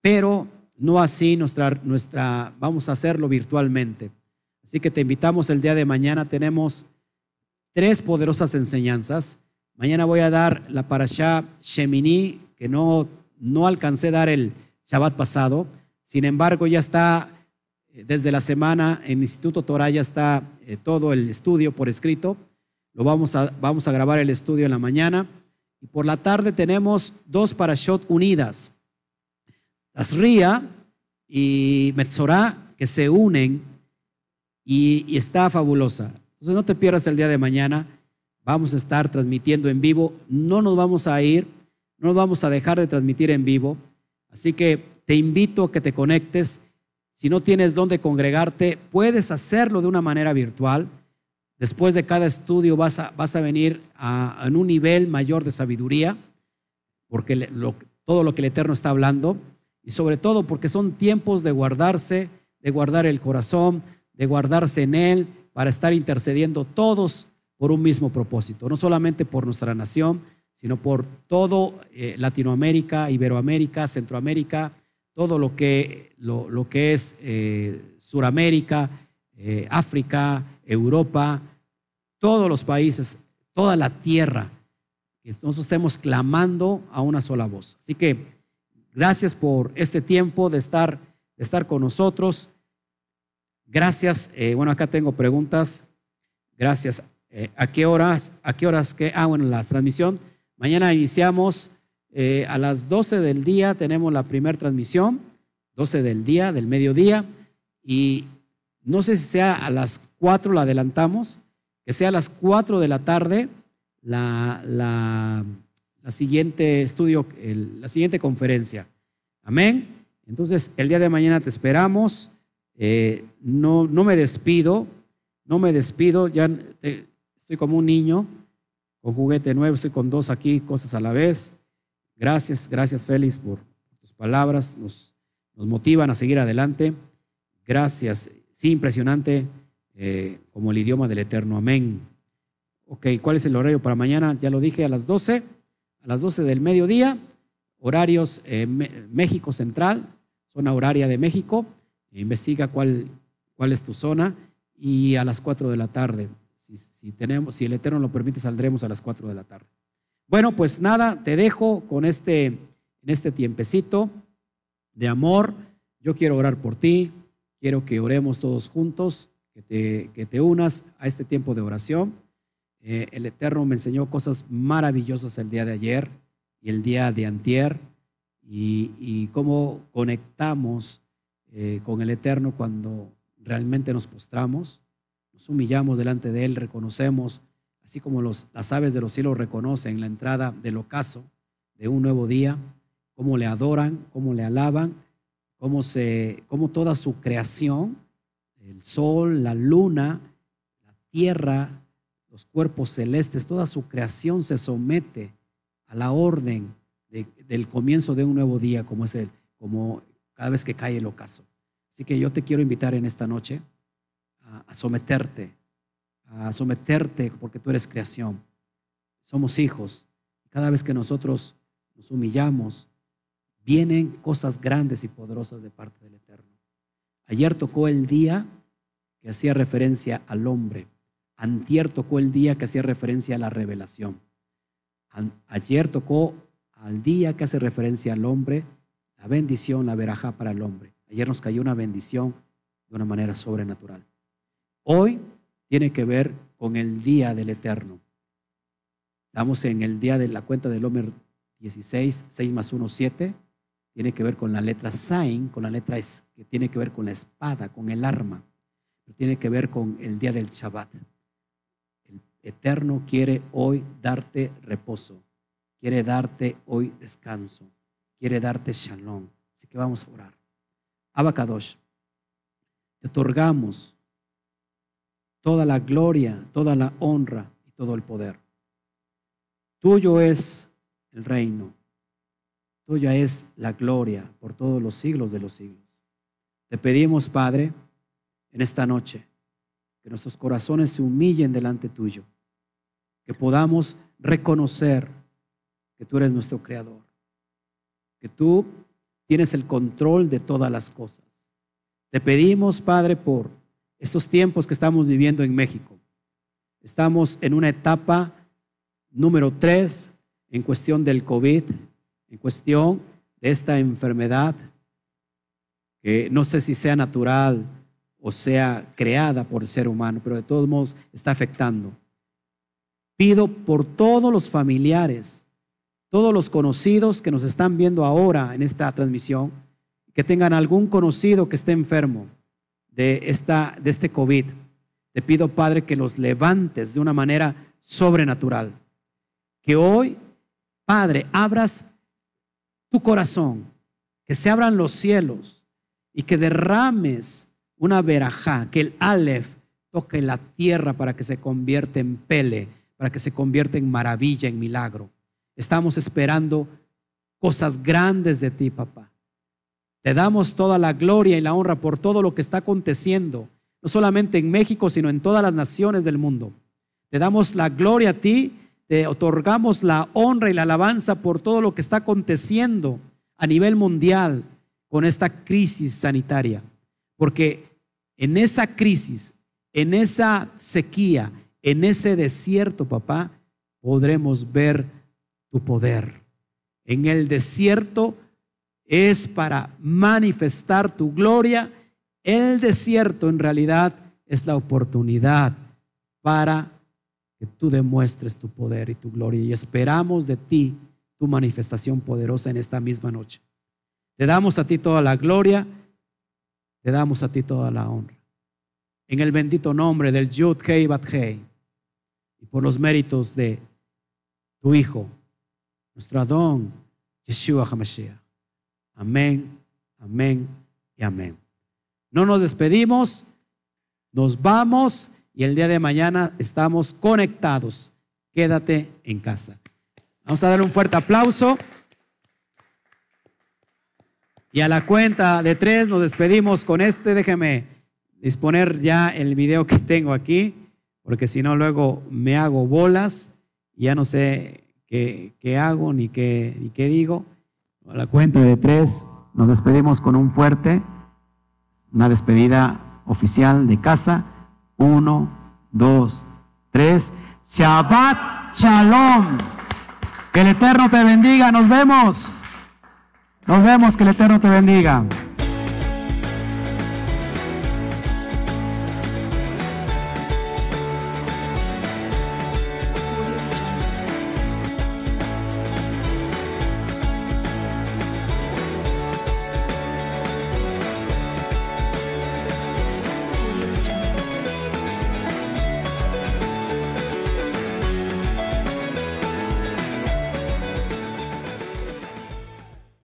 S2: pero no así nuestra, nuestra, vamos a hacerlo virtualmente. Así que te invitamos el día de mañana, tenemos tres poderosas enseñanzas. Mañana voy a dar la parashá Shemini, que no, no alcancé a dar el, Shabbat pasado. Sin embargo, ya está eh, desde la semana en el Instituto Torah, ya está eh, todo el estudio por escrito. Lo vamos a, vamos a grabar el estudio en la mañana. Y por la tarde tenemos dos parashot unidas. Asría y Metzorah que se unen y, y, está fabulosa. Entonces no te pierdas el día de mañana. Vamos a estar transmitiendo en vivo. No nos vamos a ir, no nos vamos a dejar de transmitir en vivo. Así que te invito a que te conectes. Si no tienes dónde congregarte, puedes hacerlo de una manera virtual. Después de cada estudio vas a, vas a venir a, un nivel mayor de sabiduría, porque todo lo que el Eterno está hablando, y sobre todo porque son tiempos de guardarse, de guardar el corazón, de guardarse en Él, para estar intercediendo todos por un mismo propósito, no solamente por nuestra nación, sino por todo eh, Latinoamérica, Iberoamérica, Centroamérica, todo lo que, lo, que es eh, Suramérica, eh, África, Europa, todos los países, toda la tierra, nosotros estemos clamando a una sola voz. Así que gracias por este tiempo de estar, estar con nosotros. Gracias. bueno, acá tengo preguntas. Gracias. ¿A qué horas? ¿A qué horas? Que, ah, bueno, la transmisión Mañana iniciamos eh, a las 12 del día, tenemos la primera transmisión, 12 del día, del mediodía, y no sé si sea a las 4 la adelantamos, que sea a las 4 de la tarde la, la, siguiente estudio, la siguiente conferencia. Amén. Entonces, el día de mañana te esperamos. Eh, no, no me despido, no me despido, ya estoy como un niño con juguete nuevo, estoy con dos aquí, cosas a la vez. Gracias, gracias Félix por tus palabras, nos, nos motivan a seguir adelante. Gracias, sí, impresionante eh, como el idioma del Eterno, amén. Ok, ¿cuál es el horario para mañana? Ya lo dije, a las 12, a las 12 del mediodía, horarios eh, México Central, zona horaria de México, investiga cuál, cuál es tu zona y a las 4 de la tarde si, tenemos, si el Eterno lo permite, saldremos a las 4 de la tarde. Bueno, pues nada, te dejo con este en este tiempecito de amor, yo quiero orar por ti, quiero que oremos todos juntos, que te, que te unas a este tiempo de oración. Eh, el Eterno me enseñó cosas maravillosas el día de ayer y el día de antier y, cómo conectamos eh, con el Eterno cuando realmente nos postramos, nos humillamos delante de Él, reconocemos, así como los, las aves de los cielos reconocen la entrada del ocaso de un nuevo día, cómo le adoran, cómo le alaban, cómo, se, cómo toda su creación, el sol, la luna, la tierra, los cuerpos celestes, toda su creación se somete a la orden del comienzo de un nuevo día, como es el, como cada vez que cae el ocaso. Así que yo te quiero invitar en esta noche a, someterte, a someterte porque tú eres creación. Somos hijos. Cada vez que nosotros nos humillamos, vienen cosas grandes y poderosas de parte del Eterno. Ayer tocó el día que hacía referencia al hombre. Antier tocó el día que hacía referencia a la revelación. Ayer tocó al día que hace referencia al hombre, la bendición, la verajá para el hombre. Ayer nos cayó una bendición de una manera sobrenatural. Hoy tiene que ver con el día del eterno. Estamos en el día de la cuenta del Homer 16, 6 más 1, 7. Tiene que ver con la letra Sain, con la letra que tiene que ver con la espada, con el arma. Tiene que ver con el día del Shabbat. El Eterno quiere hoy darte reposo. Quiere darte hoy descanso. Quiere darte shalom. Así que vamos a orar. Abacadosh, te otorgamos toda la gloria, toda la honra y todo el poder. Tuyo es el reino, tuya es la gloria por todos los siglos de los siglos. Te pedimos, Padre, en esta noche, que nuestros corazones se humillen delante tuyo, que podamos reconocer que tú eres nuestro creador, que tú tienes el control de todas las cosas. Te pedimos, Padre, por estos tiempos que estamos viviendo en México. Estamos en una etapa número tres en cuestión del COVID, en cuestión de esta enfermedad, que no sé si sea natural o sea creada por el ser humano, pero de todos modos está afectando. Pido por todos los familiares todos los conocidos que nos están viendo ahora en esta transmisión, que tengan algún conocido que esté enfermo de, esta, de este COVID. Te pido, Padre, que los levantes de una manera sobrenatural. Que hoy, Padre, abras tu corazón, que se abran los cielos y que derrames una verajá, que el Aleph toque la tierra para que se convierta en pele, para que se convierta en maravilla, en milagro. Estamos esperando cosas grandes de ti, papá. Te damos toda la gloria y la honra por todo lo que está aconteciendo, no solamente en México, sino en todas las naciones del mundo. Te damos la gloria a ti, te otorgamos la honra y la alabanza por todo lo que está aconteciendo a nivel mundial con esta crisis sanitaria. Porque en esa crisis, en esa sequía, en ese desierto, papá, podremos ver tu poder. En el desierto es para manifestar tu gloria. El desierto en realidad es la oportunidad para que tú demuestres tu poder y tu gloria. Y esperamos de ti tu manifestación poderosa en esta misma noche. Te damos a ti toda la gloria, te damos a ti toda la honra. En el bendito nombre del Yud Hei Bat Hei y por los méritos de tu Hijo, nuestro Adón, Yeshua HaMashiach. Amén, amén y amén. No nos despedimos, nos vamos y el día de mañana estamos conectados. Quédate en casa. Vamos a darle un fuerte aplauso. Y a la cuenta de tres nos despedimos con este. Déjeme disponer ya el video que tengo aquí, porque si no luego me hago bolas. Ya no sé qué, hago ni qué, ni qué digo. A la cuenta de tres nos despedimos con un fuerte, una despedida oficial de casa. Uno, dos, tres. Shabbat Shalom. Que el Eterno te bendiga. Nos vemos. Nos vemos, que el Eterno te bendiga.